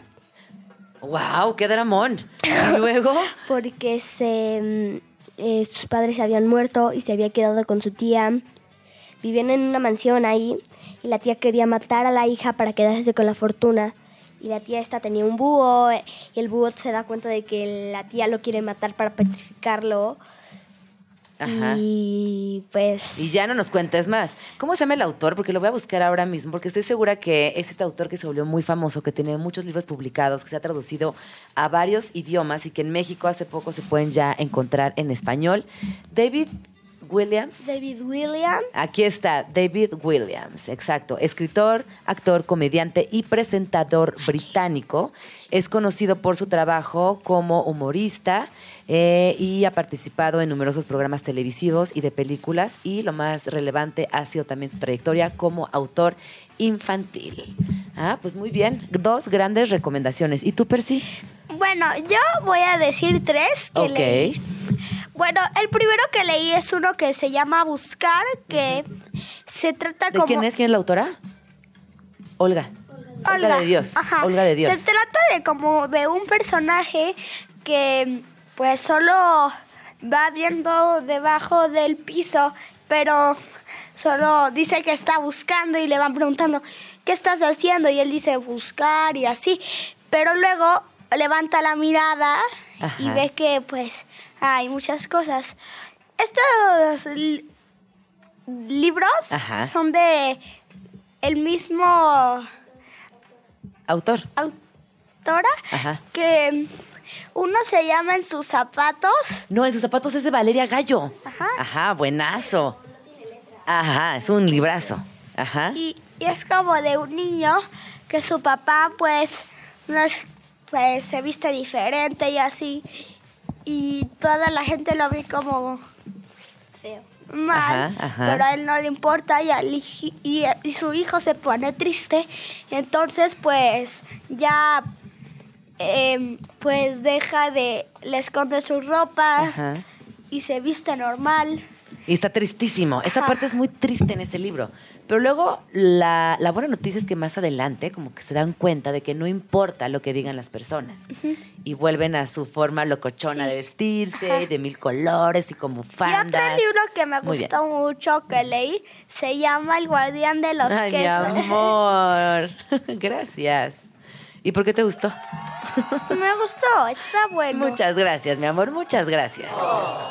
Wow, qué dramón. Y luego, porque se, mm, eh, sus padres se habían muerto y se había quedado con su tía. Vivían en una mansión ahí y la tía quería matar a la hija para quedarse con la fortuna. Y la tía esta tenía un búho eh, y el búho se da cuenta de que la tía lo quiere matar para petrificarlo. Ajá. Y pues... Y ya no nos cuentes más. ¿Cómo se llama el autor? Porque lo voy a buscar ahora mismo, porque estoy segura que es este autor que se volvió muy famoso, que tiene muchos libros publicados, que se ha traducido a varios idiomas y que en México hace poco se pueden ya encontrar en español. David Williams. David Williams. Aquí está, David Williams, exacto. Escritor, actor, comediante y presentador británico. Es conocido por su trabajo como humorista eh, y ha participado en numerosos programas televisivos y de películas. Y lo más relevante ha sido también su trayectoria como autor infantil. Ah, pues muy bien. Dos grandes recomendaciones. ¿Y tú, Percy? Bueno, yo voy a decir tres que Ok. leí. Bueno, el primero que leí es uno que se llama Buscar, que se trata ¿De como... quién es? ¿Quién es la autora? Olga. Olga, de Dios. Ajá. Olga de Dios. Se trata de como de un personaje que pues solo va viendo debajo del piso, pero solo dice que está buscando y le van preguntando, ¿qué estás haciendo? Y él dice buscar y así, pero luego levanta la mirada y ve que pues hay muchas cosas. Estos li- libros Ajá. son de el mismo Autor. autora Ajá. que uno se llama En sus zapatos. No, en sus zapatos es de Valeria Gallo. Ajá. Ajá, buenazo. Ajá, es un librazo. Ajá. Y, y es como de un niño que su papá pues, no es- pues se viste diferente y así. Y toda la gente lo ve como feo. Mal, Ajá, ajá. pero a él no le importa y, al y su hijo se pone triste. Entonces pues ya em, pues deja de, le esconde su ropa Ajá. y se viste normal. Y está tristísimo. Esa Ajá. parte es muy triste en ese libro. Pero luego la, la buena noticia es que más adelante como que se dan cuenta de que no importa lo que digan las personas y vuelven a su forma locochona de vestirse, y de mil colores y como Y fandas. otro libro que me Muy bien. gustó mucho que leí se llama El guardián de los Ay, mi quesos. amor. Gracias. ¿Y por qué te gustó? me gustó, está bueno. Muchas gracias, mi amor, muchas gracias.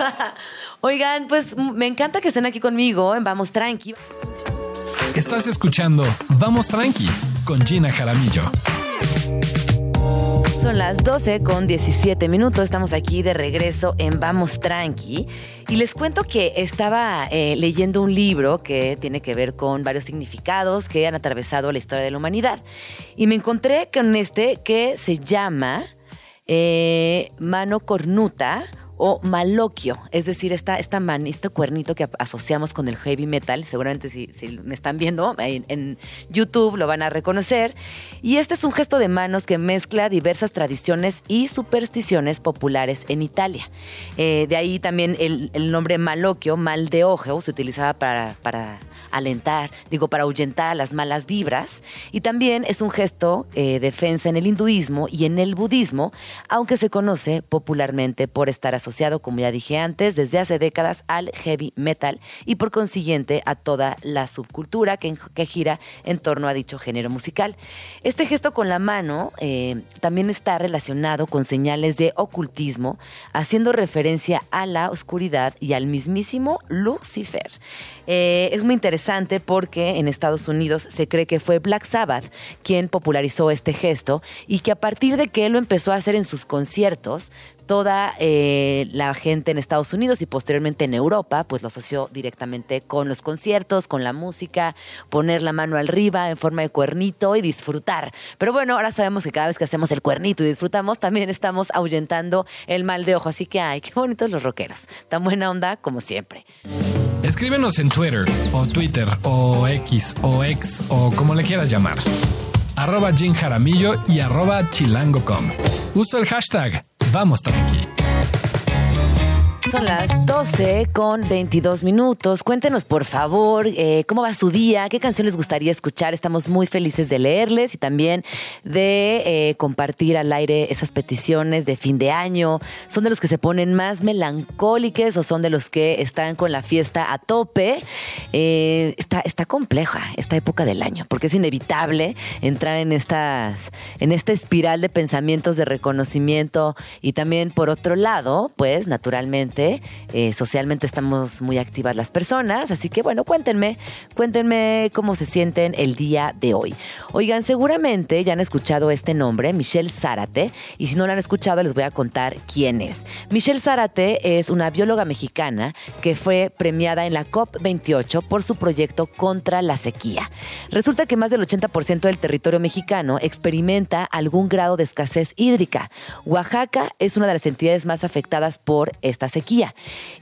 Oigan, pues me encanta que estén aquí conmigo en Vamos Tranqui. Estás escuchando Vamos Tranqui con Gina Jaramillo. Son las 12 con 17 minutos. Estamos aquí de regreso en Vamos Tranqui. Y les cuento que estaba eh, leyendo un libro que tiene que ver con varios significados que han atravesado la historia de la humanidad. Y me encontré con este que se llama eh, Mano Cornuta o maloquio, es decir, esta, esta man, este cuernito que asociamos con el heavy metal, seguramente si, si me están viendo en, en YouTube lo van a reconocer, y este es un gesto de manos que mezcla diversas tradiciones y supersticiones populares en Italia. Eh, de ahí también el, el nombre maloquio, mal de ojo, se utilizaba para, para alentar, digo, para ahuyentar a las malas vibras. Y también es un gesto eh, defensa en el hinduismo y en el budismo, aunque se conoce popularmente por estar como ya dije antes, desde hace décadas al heavy metal y por consiguiente a toda la subcultura que, gira en torno a dicho género musical. Este gesto con la mano eh, también está relacionado con señales de ocultismo, haciendo referencia a la oscuridad y al mismísimo Lucifer. Eh, es muy interesante porque en Estados Unidos se cree que fue Black Sabbath quien popularizó este gesto y que a partir de que lo empezó a hacer en sus conciertos, toda eh, la gente en Estados Unidos y posteriormente en Europa, pues lo asoció directamente con los conciertos, con la música, poner la mano arriba en forma de cuernito y disfrutar. Pero bueno, ahora sabemos que cada vez que hacemos el cuernito y disfrutamos, también estamos ahuyentando el mal de ojo. Así que, ay, qué bonitos los rockeros. Tan buena onda como siempre. Escríbenos en Twitter o Twitter o X o X o como le quieras llamar. Arroba Jim Jaramillo y arroba chilango.com. Usa el hashtag Vamos Tranqui. Son las 12 con 22 minutos. Cuéntenos, por favor, eh, cómo va su día, qué canción les gustaría escuchar. Estamos muy felices de leerles y también de eh, compartir al aire esas peticiones de fin de año. ¿Son de los que se ponen más melancólicos o son de los que están con la fiesta a tope? Eh, está, está compleja esta época del año porque es inevitable entrar en, estas, en esta espiral de pensamientos de reconocimiento y también, por otro lado, pues naturalmente, eh, socialmente estamos muy activas las personas, así que bueno, cuéntenme, cuéntenme cómo se sienten el día de hoy. Oigan, seguramente ya han escuchado este nombre, Michelle Zárate, y si no lo han escuchado les voy a contar quién es. Michelle Zárate es una bióloga mexicana que fue premiada en la COP28 por su proyecto contra la sequía. Resulta que más del 80% del territorio mexicano experimenta algún grado de escasez hídrica. Oaxaca es una de las entidades más afectadas por esta sequía.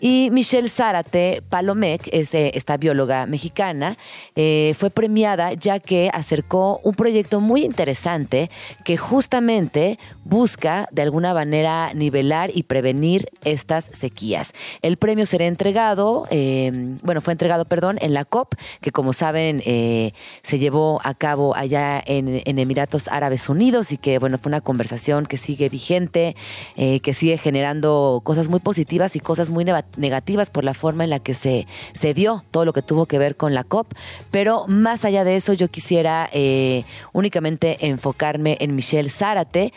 Y Michelle Zárate Palomec, es eh, esta bióloga mexicana, eh, fue premiada ya que acercó un proyecto muy interesante que justamente busca de alguna manera nivelar y prevenir estas sequías. El premio será entregado, eh, bueno, fue entregado, perdón, en la COP, que como saben eh, se llevó a cabo allá en, en Emiratos Árabes Unidos y que, bueno, fue una conversación que sigue vigente, que sigue generando cosas muy positivas y cosas muy negativas por la forma en la que se, se dio todo lo que tuvo que ver con la COP. Pero más allá de eso, yo quisiera eh, únicamente enfocarme en Michelle Zárate,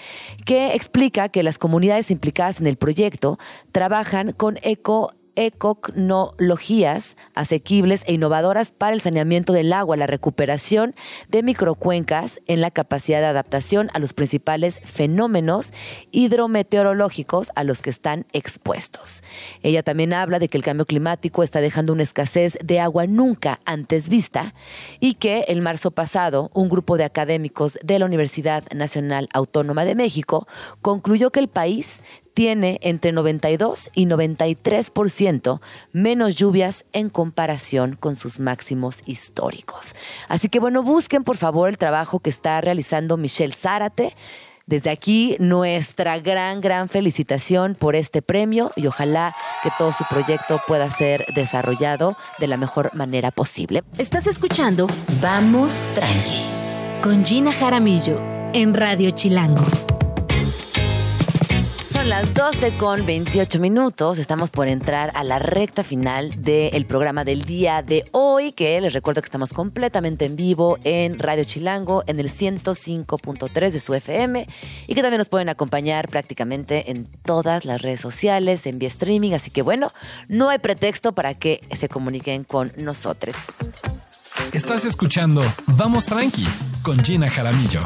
que explica que las comunidades implicadas en el proyecto trabajan con eco ecocnologías asequibles e innovadoras para el saneamiento del agua, la recuperación de microcuencas en la capacidad de adaptación a los principales fenómenos hidrometeorológicos a los que están expuestos. Ella también habla de que el cambio climático está dejando una escasez de agua nunca antes vista y que en marzo pasado un grupo de académicos de la Universidad Nacional Autónoma de México concluyó que el país tiene entre 92 y 93% menos lluvias en comparación con sus máximos históricos. Así que bueno, busquen por favor el trabajo que está realizando Michelle Zárate. Desde aquí, nuestra gran, gran felicitación por este premio y ojalá que todo su proyecto pueda ser desarrollado de la mejor manera posible. Estás escuchando Vamos Tranqui con Gina Jaramillo en Radio Chilango. Son las 12 con 28 minutos. Estamos por entrar a la recta final del programa del día de hoy, que les recuerdo que estamos completamente en vivo en Radio Chilango, en el 105.3 de su FM, y que también nos pueden acompañar prácticamente en todas las redes sociales, en vía streaming. Así que bueno, no hay pretexto para que se comuniquen con nosotros. Estás escuchando Vamos Tranqui con Gina Jaramillo.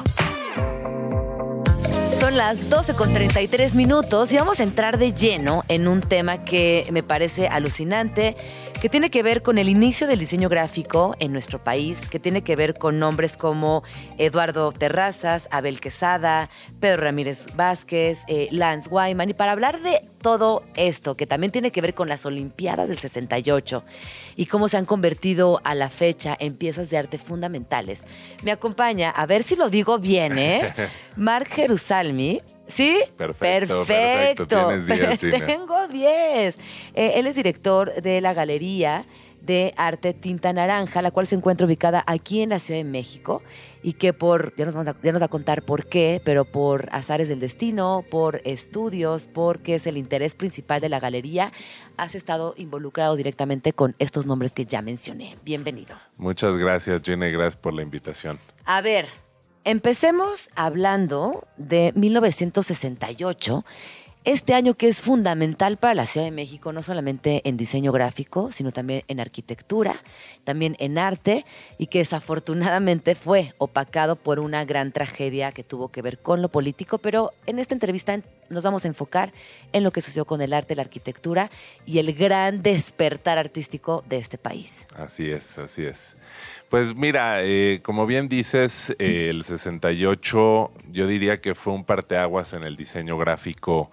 Son las 12 con 33 minutos y vamos a entrar de lleno en un tema que me parece alucinante, que tiene que ver con el inicio del diseño gráfico en nuestro país, que tiene que ver con nombres como Eduardo Terrazas, Abel Quesada, Pedro Ramírez Vázquez, eh, Lance Wyman. Y para hablar de todo esto, que también tiene que ver con las Olimpiadas del 68 y cómo se han convertido a la fecha en piezas de arte fundamentales, me acompaña, a ver si lo digo bien, ¿eh? Mark Jerusalmi. ¿Sí? Perfecto, perfecto. Tienes 10, Gina. Tengo 10. Eh, él es director de la Galería de Arte Tinta Naranja, la cual se encuentra ubicada aquí en la Ciudad de México y que por, ya nos, vamos a, ya nos va a contar por qué, pero por azares del destino, por estudios, porque es el interés principal de la galería, has estado involucrado directamente con estos nombres que ya mencioné. Bienvenido. Muchas gracias, Gina, y gracias por la invitación. A ver, empecemos hablando de 1968. Este año que es fundamental para la Ciudad de México, no solamente en diseño gráfico, sino también en arquitectura, también en arte, y que desafortunadamente fue opacado por una gran tragedia que tuvo que ver con lo político, pero en esta entrevista nos vamos a enfocar en lo que sucedió con el arte, la arquitectura y el gran despertar artístico de este país. Así es, así es. Pues mira, eh, como bien dices, el 68 yo diría que fue un parteaguas en el diseño gráfico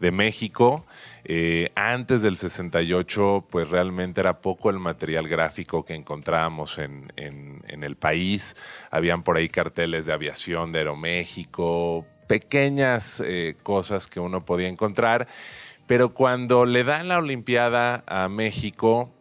de México. Eh, antes del 68, pues realmente era poco el material gráfico que encontrábamos en, en, en el país. Habían por ahí carteles de aviación de Aeroméxico, pequeñas eh, cosas que uno podía encontrar. Pero cuando le dan la Olimpiada a México,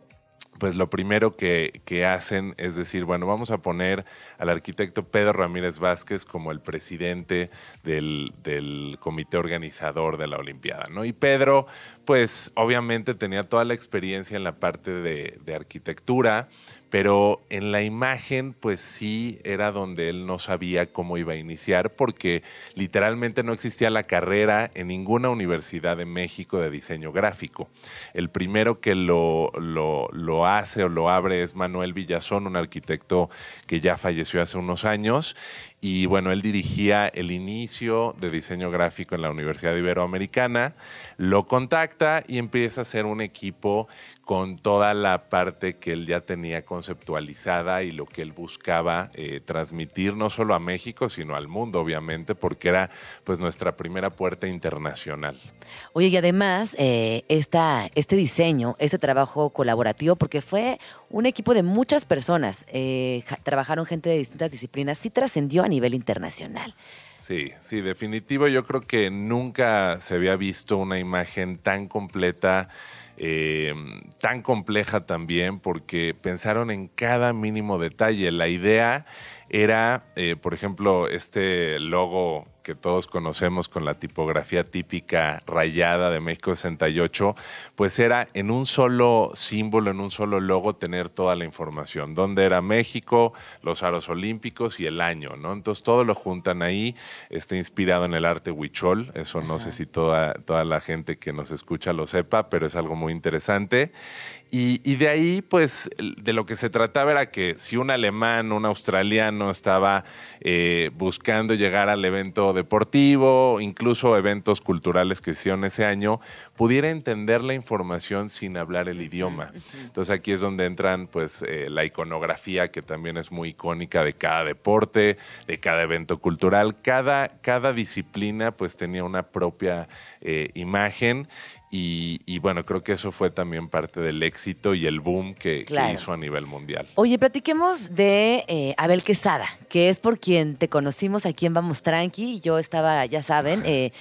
pues lo primero que, que, hacen es decir, bueno, vamos a poner al arquitecto Pedro Ramírez Vázquez como el presidente del, del, comité organizador de la Olimpiada, ¿no? Y Pedro, pues obviamente tenía toda la experiencia en la parte de, de arquitectura, pero en la imagen pues sí era donde él no sabía cómo iba a iniciar porque literalmente no existía la carrera en ninguna universidad de México de diseño gráfico. El primero que lo, lo, lo hace o lo abre es Manuel Villazón, un arquitecto que ya falleció hace unos años y bueno, él dirigía el inicio de diseño gráfico en la Universidad Iberoamericana, lo contacta y empieza a hacer un equipo con toda la parte que él ya tenía conceptualizada y lo que él buscaba eh, transmitir no solo a México, sino al mundo, obviamente, porque era pues nuestra primera puerta internacional. Oye, y además, eh, esta, este diseño, este trabajo colaborativo, porque fue un equipo de muchas personas, eh, trabajaron gente de distintas disciplinas, sí trascendió a nivel internacional. Sí, sí, definitivo. Yo creo que nunca se había visto una imagen tan completa eh, tan compleja también porque pensaron en cada mínimo detalle. La idea era, eh, por ejemplo, este logo que todos conocemos con la tipografía típica rayada de México 68, pues era en un solo símbolo, en un solo logo, tener toda la información. Dónde era México, los aros olímpicos y el año, ¿no? Entonces todo lo juntan ahí, está inspirado en el arte huichol, eso no sé si toda, toda la gente que nos escucha lo sepa, pero es algo muy interesante. Y, y, de ahí, pues, de lo que se trataba era que si un alemán, un australiano estaba eh, buscando llegar al evento deportivo, incluso eventos culturales que hicieron ese año, pudiera entender la información sin hablar el idioma. Entonces aquí es donde entran, pues, eh, la iconografía, que también es muy icónica de cada deporte, de cada evento cultural. Cada, cada disciplina, pues, tenía una propia eh, imagen Y, y bueno, creo que eso fue también parte del éxito y el boom que, hizo a nivel mundial. Oye, platiquemos de eh, Abel Quesada, que es por quien te conocimos aquí en Vamos Tranqui. Yo estaba, ya saben, eh,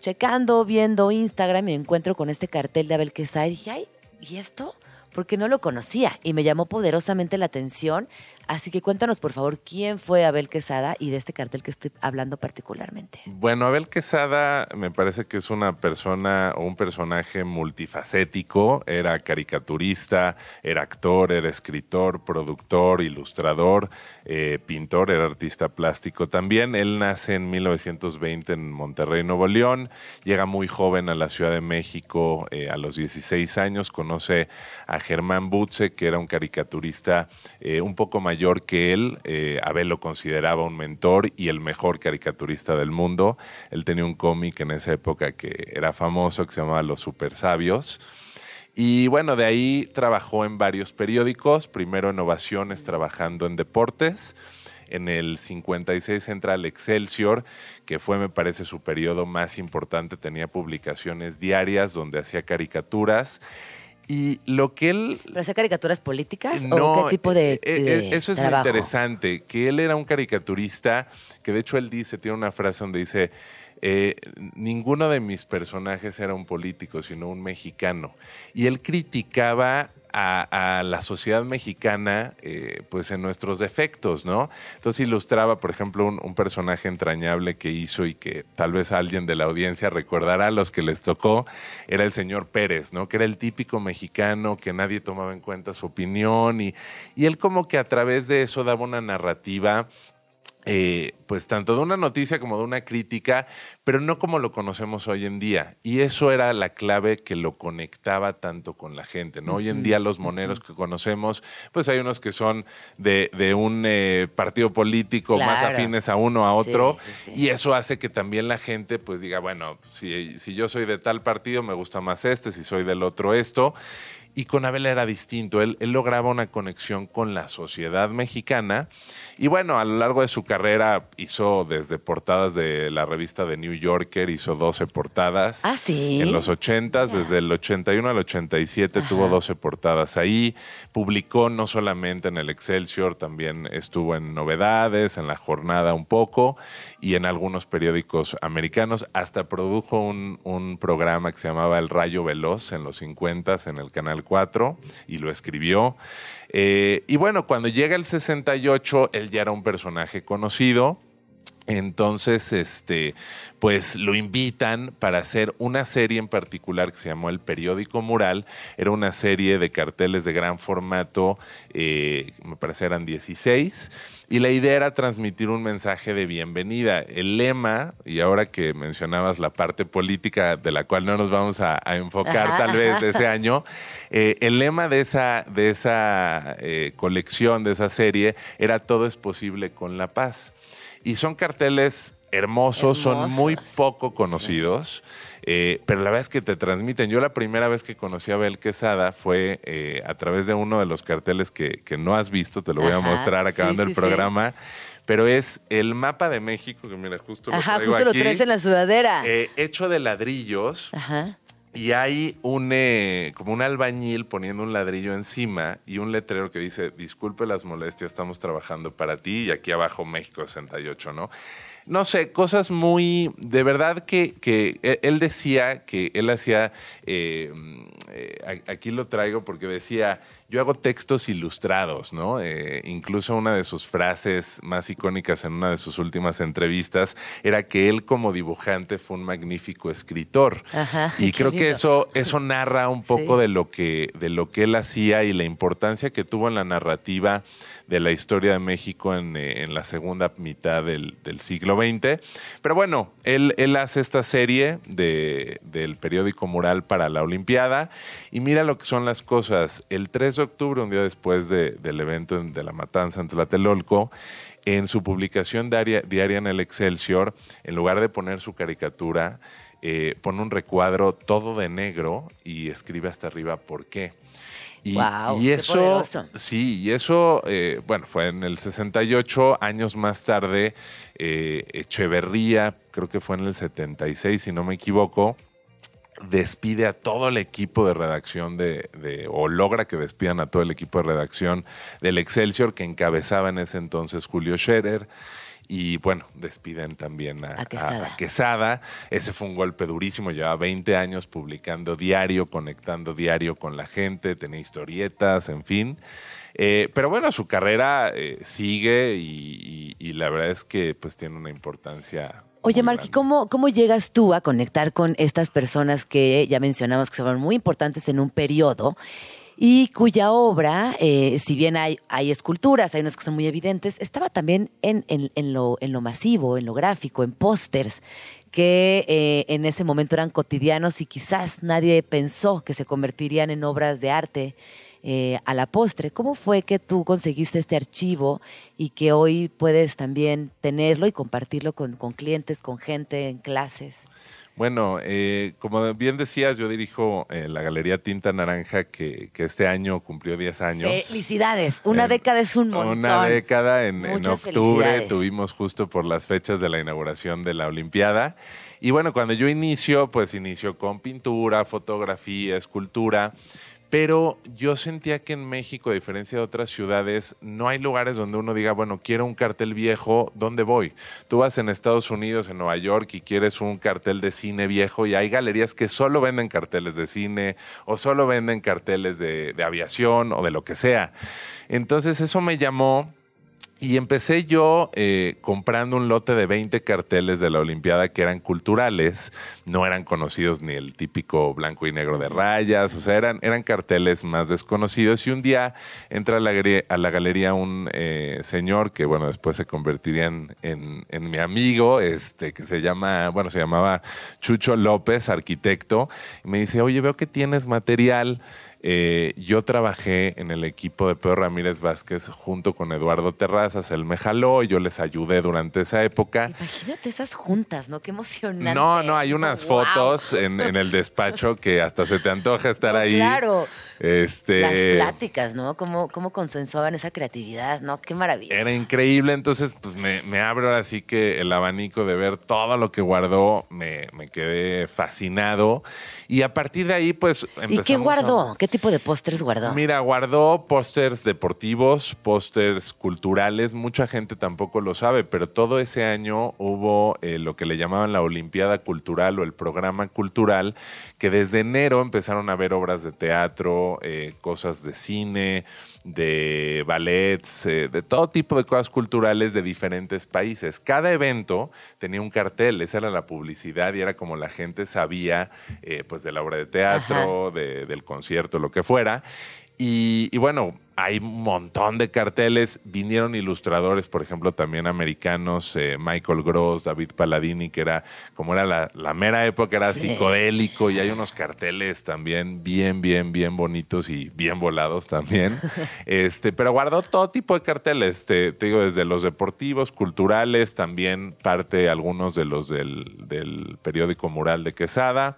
checando, viendo Instagram y me encuentro con este cartel de Abel Quesada y dije, ay, ¿y esto? Porque no lo conocía y me llamó poderosamente la atención. Así que cuéntanos, por favor, quién fue Abel Quesada y de este cartel que estoy hablando particularmente. Bueno, Abel Quesada me parece que es una persona o un personaje multifacético. Era caricaturista, era actor, era escritor, productor, ilustrador, eh, pintor, era artista plástico también. Él nace en 1920 en Monterrey, Nuevo León. Llega muy joven a la Ciudad de México eh, a los 16 años. Conoce a Germán Butze, que era un caricaturista eh, un poco mayor que él. Eh, Abel lo consideraba un mentor y el mejor caricaturista del mundo. Él tenía un cómic en esa época que era famoso, que se llamaba Los Super Sabios. Y bueno, de ahí trabajó en varios periódicos, primero en Ovaciones trabajando en deportes. En el 56 entra al Excelsior, que fue, me parece, su periodo más importante. Tenía publicaciones diarias donde hacía caricaturas. Y lo que él ¿Pero hacía caricaturas políticas o qué tipo de, eh, eh, de eso es trabajo? lo interesante, que él era un caricaturista, que de hecho él dice, tiene una frase donde dice, eh, ninguno de mis personajes era un político, sino un mexicano. Y él criticaba a, la sociedad mexicana, eh, pues en nuestros defectos, ¿no? Entonces ilustraba, por ejemplo, un, un personaje entrañable que hizo y que tal vez alguien de la audiencia recordará a los que les tocó, era el señor Pérez, ¿no? Que era el típico mexicano que nadie tomaba en cuenta su opinión y, y él como que a través de eso daba una narrativa eh, pues tanto de una noticia como de una crítica, pero no como lo conocemos hoy en día. Y eso era la clave que lo conectaba tanto con la gente, ¿no? Hoy en día los moneros que conocemos, pues hay unos que son de, de un eh, partido político más afines a uno a otro, Sí, sí, sí. y eso hace que también la gente pues diga, bueno, si, si yo soy de tal partido, me gusta más este, si soy del otro esto. Y con Abel era distinto. Él, él lograba una conexión con la sociedad mexicana. Y bueno, a lo largo de su carrera hizo desde portadas de la revista The New Yorker, hizo 12 portadas. Ah, sí. En los 80, desde el 81 al 87 tuvo 12 portadas ahí. Publicó no solamente en el Excelsior, también estuvo en Novedades, en La Jornada un poco y en algunos periódicos americanos. Hasta produjo un, un programa que se llamaba El Rayo Veloz en los 50 en el Canal 4 y lo escribió. Eh, y bueno, cuando llega el 68, él ya era un personaje conocido. Entonces, este, pues lo invitan para hacer una serie en particular que se llamó El Periódico Mural. Era una serie de carteles de gran formato, eh, me parece eran 16, y la idea era transmitir un mensaje de bienvenida. El lema, y ahora que mencionabas la parte política de la cual no nos vamos a, a enfocar Ajá, tal vez de ese año, eh, el lema de esa, de esa eh, colección, de esa serie, era todo es posible con la paz. Y son carteles hermosos, son muy poco conocidos, eh, pero la verdad es que te transmiten. Yo la primera vez que conocí a Abel Quesada fue eh, a través de uno de los carteles que, que no has visto, te lo voy a mostrar acabando sí, el sí, programa, pero es el mapa de México, que mira, justo lo Ajá, traigo justo lo traes en la sudadera. eh, hecho de ladrillos. Ajá. Y hay un eh, como un albañil poniendo un ladrillo encima y un letrero que dice, disculpe las molestias, estamos trabajando para ti y aquí abajo México 68, ¿no? No sé, cosas muy, de verdad que, que él- él decía que él hacía, eh, eh, aquí lo traigo porque decía, yo hago textos ilustrados, ¿no? Eh, incluso una de sus frases más icónicas en una de sus últimas entrevistas era que él como dibujante fue un magnífico escritor. Ajá, y creo que eso, eso narra un poco Sí. de lo que, de lo que él hacía y la importancia que tuvo en la narrativa de la historia de México en, eh, en la segunda mitad del, del siglo XX. Pero bueno, él, él hace esta serie de, del periódico Mural para la Olimpiada y mira lo que son las cosas. El 3 de octubre, un día después de- del evento en- de la matanza en Tlatelolco, en su publicación diaria, diaria en el Excelsior, en lugar de poner su caricatura, eh, pone un recuadro todo de negro y escribe hasta arriba por qué. Y, Guau, y eso, poderoso. sí, y eso, eh, bueno, fue en el 68, años más tarde, eh, Echeverría, creo que fue en el 76, si no me equivoco, despide a todo el equipo de redacción de, de- o logra que despidan a todo el equipo de redacción del Excelsior que encabezaba en ese entonces Julio Scherer. Y bueno, despiden también a, A Quesada. a Quesada. Ese fue un golpe durísimo. Llevaba 20 años publicando diario, conectando diario con la gente, tenía historietas, en fin. Eh, pero bueno, su carrera eh, sigue y, y- y la verdad es que pues tiene una importancia. Oye, Marqui. ¿cómo, ¿cómo llegas tú a conectar con estas personas que ya mencionamos que fueron muy importantes en un periodo y cuya obra, eh, si bien hay, hay esculturas, hay unas que son muy evidentes, estaba también en, en- en lo, en lo masivo, en lo gráfico, en pósters, que eh, en ese momento eran cotidianos y quizás nadie pensó que se convertirían en obras de arte eh, a la postre. ¿Cómo fue que tú conseguiste este archivo y que hoy puedes también tenerlo y compartirlo con, con clientes, con gente en clases? Bueno, eh, como bien decías, yo dirijo eh, la Galería Tinta Naranja que, que este año cumplió 10 años. Felicidades. Una década es un montón. Una década en, en octubre tuvimos justo por las fechas de la inauguración de la Olimpiada. Y bueno, cuando yo inicio, pues inicio con pintura, fotografía, escultura. Pero yo sentía que en México, a diferencia de otras ciudades, no hay lugares donde uno diga, bueno, quiero un cartel viejo, ¿dónde voy? Tú vas en Estados Unidos, en Nueva York, y quieres un cartel de cine viejo, y hay galerías que solo venden carteles de cine, o solo venden carteles de, de aviación, o de lo que sea. Entonces eso me llamó y empecé yo eh, comprando un lote de 20 carteles de la Olimpiada que eran culturales, no eran conocidos ni el típico blanco y negro de rayas, o sea, eran, eran carteles más desconocidos. Y un día entra a la, galería- a la galería un eh, señor que, bueno, después se convertiría en, en- en mi amigo, este, que se llama, bueno, se llamaba Chucho López, arquitecto, y me dice, oye, veo que tienes material. Eh, yo trabajé en el equipo de Pedro Ramírez Vázquez junto con Eduardo Terrazas. Él me jaló y yo les ayudé durante esa época. Imagínate esas juntas, ¿no? Qué emocionante. No, no, hay unas Wow. fotos en, en el despacho que hasta se te antoja estar No, ahí. Claro. Este, Las pláticas, ¿no? Cómo, cómo consensuaban esa creatividad, ¿no? Qué maravilla. Era increíble, entonces pues me, me abre ahora sí que el abanico de ver todo lo que guardó, me, me quedé fascinado y a partir de ahí pues ¿Y qué a- guardó? ¿Qué tipo de pósters guardó? Mira, guardó pósters deportivos, pósters culturales. Mucha gente tampoco lo sabe, pero todo ese año hubo eh, lo que le llamaban la Olimpiada Cultural o el programa cultural, que desde enero empezaron a ver obras de teatro, eh, cosas de cine, de ballets, eh, de todo tipo de cosas culturales de diferentes países. Cada evento tenía un cartel, esa era la publicidad y era como la gente sabía eh, pues de la obra de teatro, de- del concierto, lo que fuera. Y, y bueno, hay un montón de carteles. Vinieron ilustradores, por ejemplo, también americanos, eh, Michael Gross, David Palladini, que era, como era la, la mera época, era psicodélico. Y hay unos carteles también bien, bien, bien bonitos y bien volados también. este, pero guardó todo tipo de carteles. Te, te digo, desde los deportivos, culturales, también parte algunos de los del, del periódico Mural de Quesada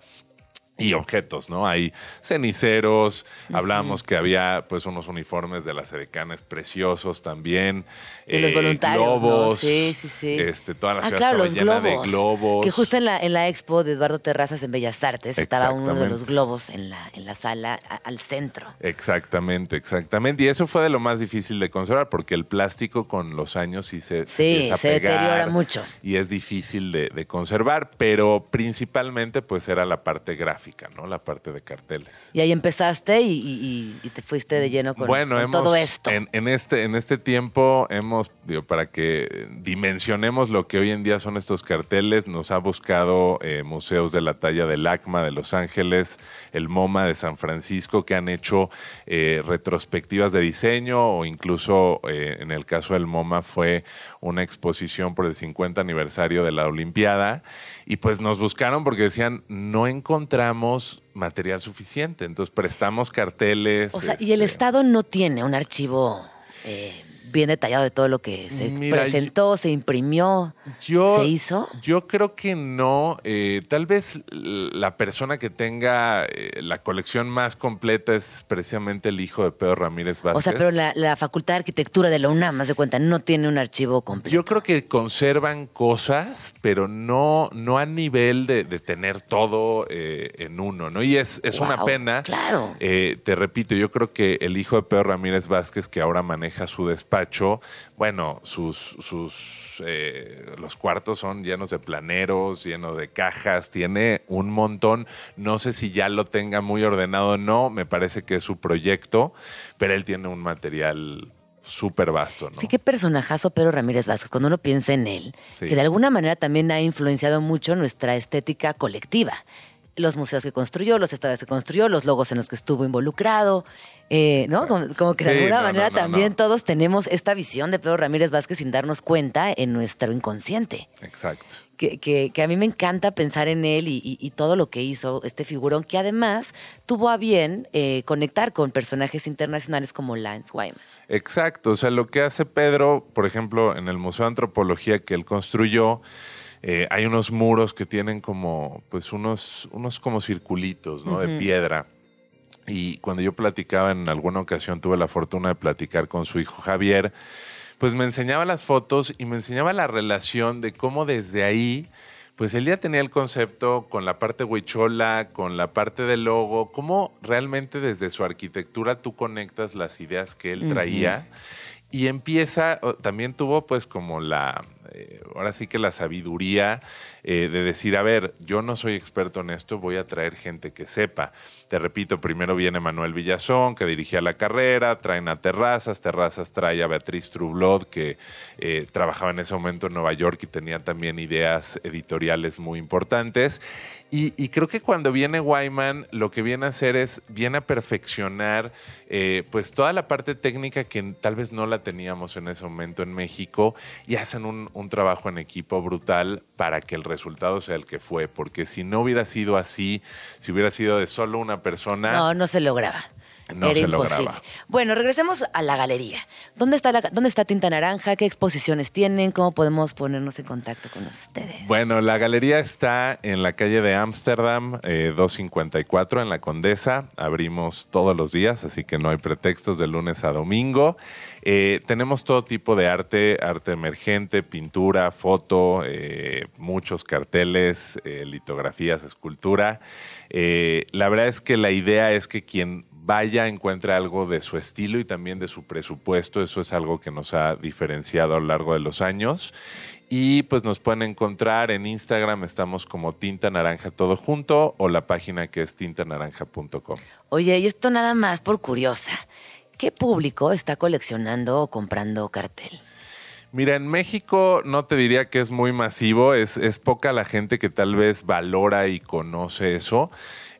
y objetos, ¿no? Hay ceniceros, hablábamos que había pues unos uniformes de las edecanes preciosos también. De los eh, voluntarios, Sí, sí, sí. Este, toda la ah, ciudad claro, estaba los llena globos. de globos. Que justo en la, en la expo de Eduardo Terrazas en Bellas Artes estaba uno de los globos en la, en la sala a- al centro. Exactamente, exactamente. Y eso fue de lo más difícil de conservar, porque el plástico con los años sí se, Sí, se pegar deteriora mucho. Y es difícil de, de conservar, pero principalmente pues era la parte gráfica, ¿no? La parte de carteles. Y ahí empezaste y, y- y- y te fuiste de lleno con, bueno, con hemos, todo esto. En, en este, en este tiempo hemos, digo, para que dimensionemos lo que hoy en día son estos carteles, nos ha buscado eh, museos de la talla del ACMA de Los Ángeles, el MoMA de San Francisco, que han hecho eh, retrospectivas de diseño o incluso eh, en el caso del MoMA fue una exposición por el 50 aniversario de la Olimpiada y pues nos buscaron porque decían no encontramos material suficiente, entonces prestamos carteles. o sea, y el este, Estado no tiene un archivo eh, bien detallado de todo lo que se Mira, presentó, se imprimió, Yo, se hizo. Yo creo que no. Eh, tal vez la persona que tenga eh, la colección más completa es precisamente el hijo de Pedro Ramírez Vázquez. O sea, pero la, la Facultad de Arquitectura de la UNAM, más de cuenta, no tiene un archivo completo. Yo creo que conservan cosas, pero no, no a nivel de, de tener todo eh, en uno, ¿no? Y es, es una pena. claro. Eh, te repito, yo creo que el hijo de Pedro Ramírez Vázquez, que ahora maneja su despacho, bueno, sus, sus eh, los cuartos son llenos de planeros, llenos de cajas, tiene un montón. No sé si ya lo tenga muy ordenado o no, me parece que es su proyecto, pero él tiene un material súper vasto, ¿no? Sí, qué personajazo Pedro Ramírez Vázquez, cuando uno piensa en él, Sí. que de alguna manera también ha influenciado mucho nuestra estética colectiva. Los museos que construyó, los estadios que construyó, los logos en los que estuvo involucrado, eh, ¿no? Como, como que de alguna no, manera no, no, también todos tenemos esta visión de Pedro Ramírez Vázquez sin darnos cuenta en nuestro inconsciente. Exacto. Que, que- que a mí me encanta pensar en él y, y- y todo lo que hizo este figurón, que además tuvo a bien eh, conectar con personajes internacionales como Lance Wyman. Exacto, o sea, lo que hace Pedro, por ejemplo, en el Museo de Antropología que él construyó, eh, hay unos muros que tienen como, pues, unos, unos como circulitos, ¿no? De piedra. Y cuando yo platicaba en alguna ocasión, tuve la fortuna de platicar con su hijo Javier, pues me enseñaba las fotos y me enseñaba la relación de cómo desde ahí, pues él ya tenía el concepto con la parte huichola, con la parte del logo, cómo realmente desde su arquitectura tú conectas las ideas que él traía. Y empieza, también tuvo pues como la, eh, ahora sí que la sabiduría eh, de decir, a ver, yo no soy experto en esto, voy a traer gente que sepa. Te repito, primero viene Manuel Villazón, que dirigía la carrera, traen a Terrazas, Terrazas trae a Beatriz Trublot, que eh, trabajaba en ese momento en Nueva York y tenía también ideas editoriales muy importantes. Y, y creo que cuando viene Wyman, lo que viene a hacer es, viene a perfeccionar eh, pues toda la parte técnica que tal vez no la teníamos en ese momento en México y hacen un, un trabajo en equipo brutal para que el resultado sea el que fue, porque si no hubiera sido así, si hubiera sido de solo una persona, No, no se lograba. No Era se imposible. lograba. Bueno, regresemos a la galería. ¿Dónde está, la, ¿Dónde está Tinta Naranja? ¿Qué exposiciones tienen? ¿Cómo podemos ponernos en contacto con ustedes? Bueno, la galería está en la calle de Ámsterdam, eh, 254, en la Condesa. Abrimos todos los días, así que no hay pretextos de lunes a domingo. Eh, tenemos todo tipo de arte, arte emergente, pintura, foto, eh, muchos carteles, eh, litografías, escultura. La verdad es que la idea es que quien vaya encuentre algo de su estilo y también de su presupuesto. Eso es algo que nos ha diferenciado a lo largo de los años. Y pues nos pueden encontrar en Instagram, estamos como Tinta Naranja todo junto o la página que es tintanaranja.com. Oye, y esto nada más por curiosa. ¿Qué público está coleccionando o comprando cartel? Mira, en México no te diría que es muy masivo, es, poca la gente que tal vez valora y conoce eso.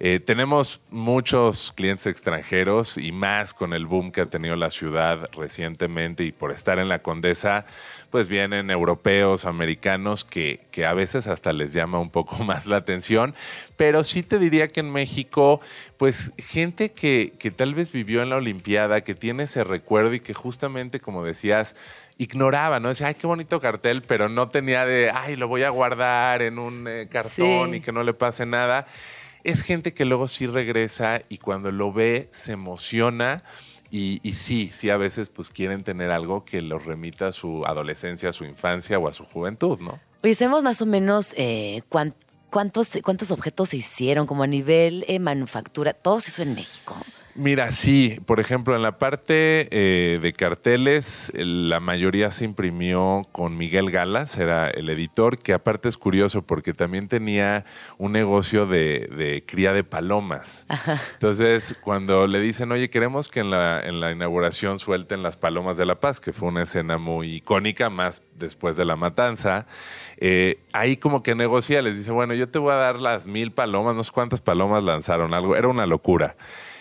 Eh, tenemos muchos clientes extranjeros y más con el boom que ha tenido la ciudad recientemente y por estar en la Condesa, pues vienen europeos, americanos que, que a veces hasta les llama un poco más la atención, pero sí te diría que en México, pues gente que, que tal vez vivió en la Olimpiada, que tiene ese recuerdo y que justamente, como decías, ignoraba, ¿no? Decía, ay, qué bonito cartel, pero no tenía de, ay, lo voy a guardar en un eh, cartón Sí. y que no le pase nada. Es gente que luego sí regresa y cuando lo ve se emociona y, y sí, sí a veces pues quieren tener algo que los remita a su adolescencia, a su infancia o a su juventud, ¿no? Oye, sabemos más o menos eh, cuán- cuántos, cuántos objetos se hicieron, como a nivel eh, manufactura. Todo se hizo en México. Mira, sí, por ejemplo, en la parte eh, de carteles, la mayoría se imprimió con Miguel Galas, era el editor, que aparte es curioso porque también tenía un negocio de, de cría de palomas. Entonces, cuando le dicen, oye, queremos que en la, en la inauguración suelten las palomas de la paz, que fue una escena muy icónica, más después de la matanza, eh, ahí como que negocia, les dice, bueno, yo te voy a dar las mil palomas, no sé cuántas palomas lanzaron, algo, era una locura.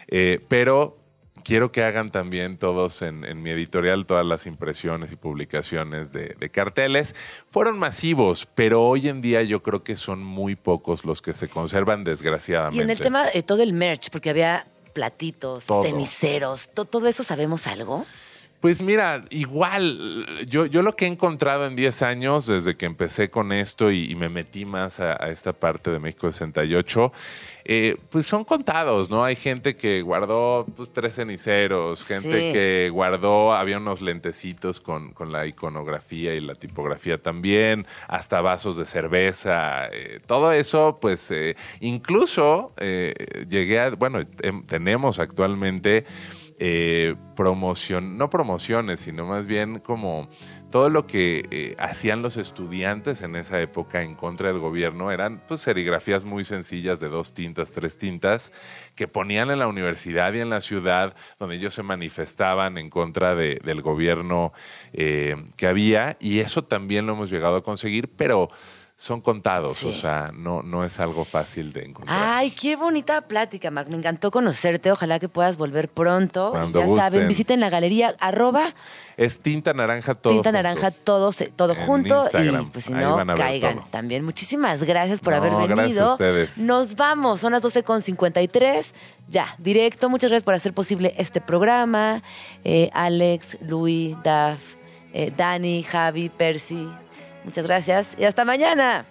Eh, pero quiero que hagan también todos en, en mi editorial todas las impresiones y publicaciones de, de carteles. Fueron masivos, pero hoy en día yo creo que son muy pocos los que se conservan, desgraciadamente. Y en el tema de todo el merch, porque había platitos, Todo. ceniceros, to- todo eso sabemos algo. Pues mira, igual, yo, yo lo que he encontrado en 10 años, desde que empecé con esto y, y me metí más a, a esta parte de México 68, eh, pues son contados, ¿no? Hay gente que guardó pues, tres ceniceros, gente Sí. que guardó, había unos lentecitos con, con la iconografía y la tipografía también, hasta vasos de cerveza, eh, todo eso, pues eh, incluso eh, llegué a, bueno, em- tenemos actualmente eh, promoción, no promociones, sino más bien como todo lo que eh, hacían los estudiantes en esa época en contra del gobierno eran pues serigrafías muy sencillas de dos tintas, tres tintas, que ponían en la universidad y en la ciudad, donde ellos se manifestaban en contra de- del gobierno eh, que había, y eso también lo hemos llegado a conseguir, pero son contados, Sí. o sea, no, no es algo fácil de encontrar. Ay, qué bonita plática, Marc. Me encantó conocerte. Ojalá que puedas volver pronto. Cuando ya saben, gusten. visiten la galería arroba Es tinta naranja todo. tinta junto. naranja todo, todo En junto. Instagram. Y pues si Ahí no, caigan todo. también. Muchísimas gracias por No, haber gracias a venido. ustedes. Nos vamos. Son las 12.53. Ya, directo. Muchas gracias por hacer posible este programa. Eh, Alex, Luis, Daf, eh, Dani, Javi, Percy. Muchas gracias y hasta mañana.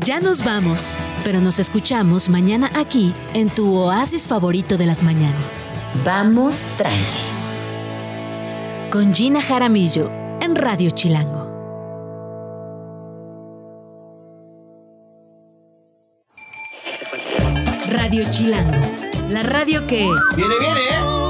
Ya nos vamos, pero nos escuchamos mañana aquí en tu oasis favorito de las mañanas. Vamos tranqui. Con Gina Jaramillo en Radio Chilango. Radio Chilango, la radio que... Viene, viene, ¿eh?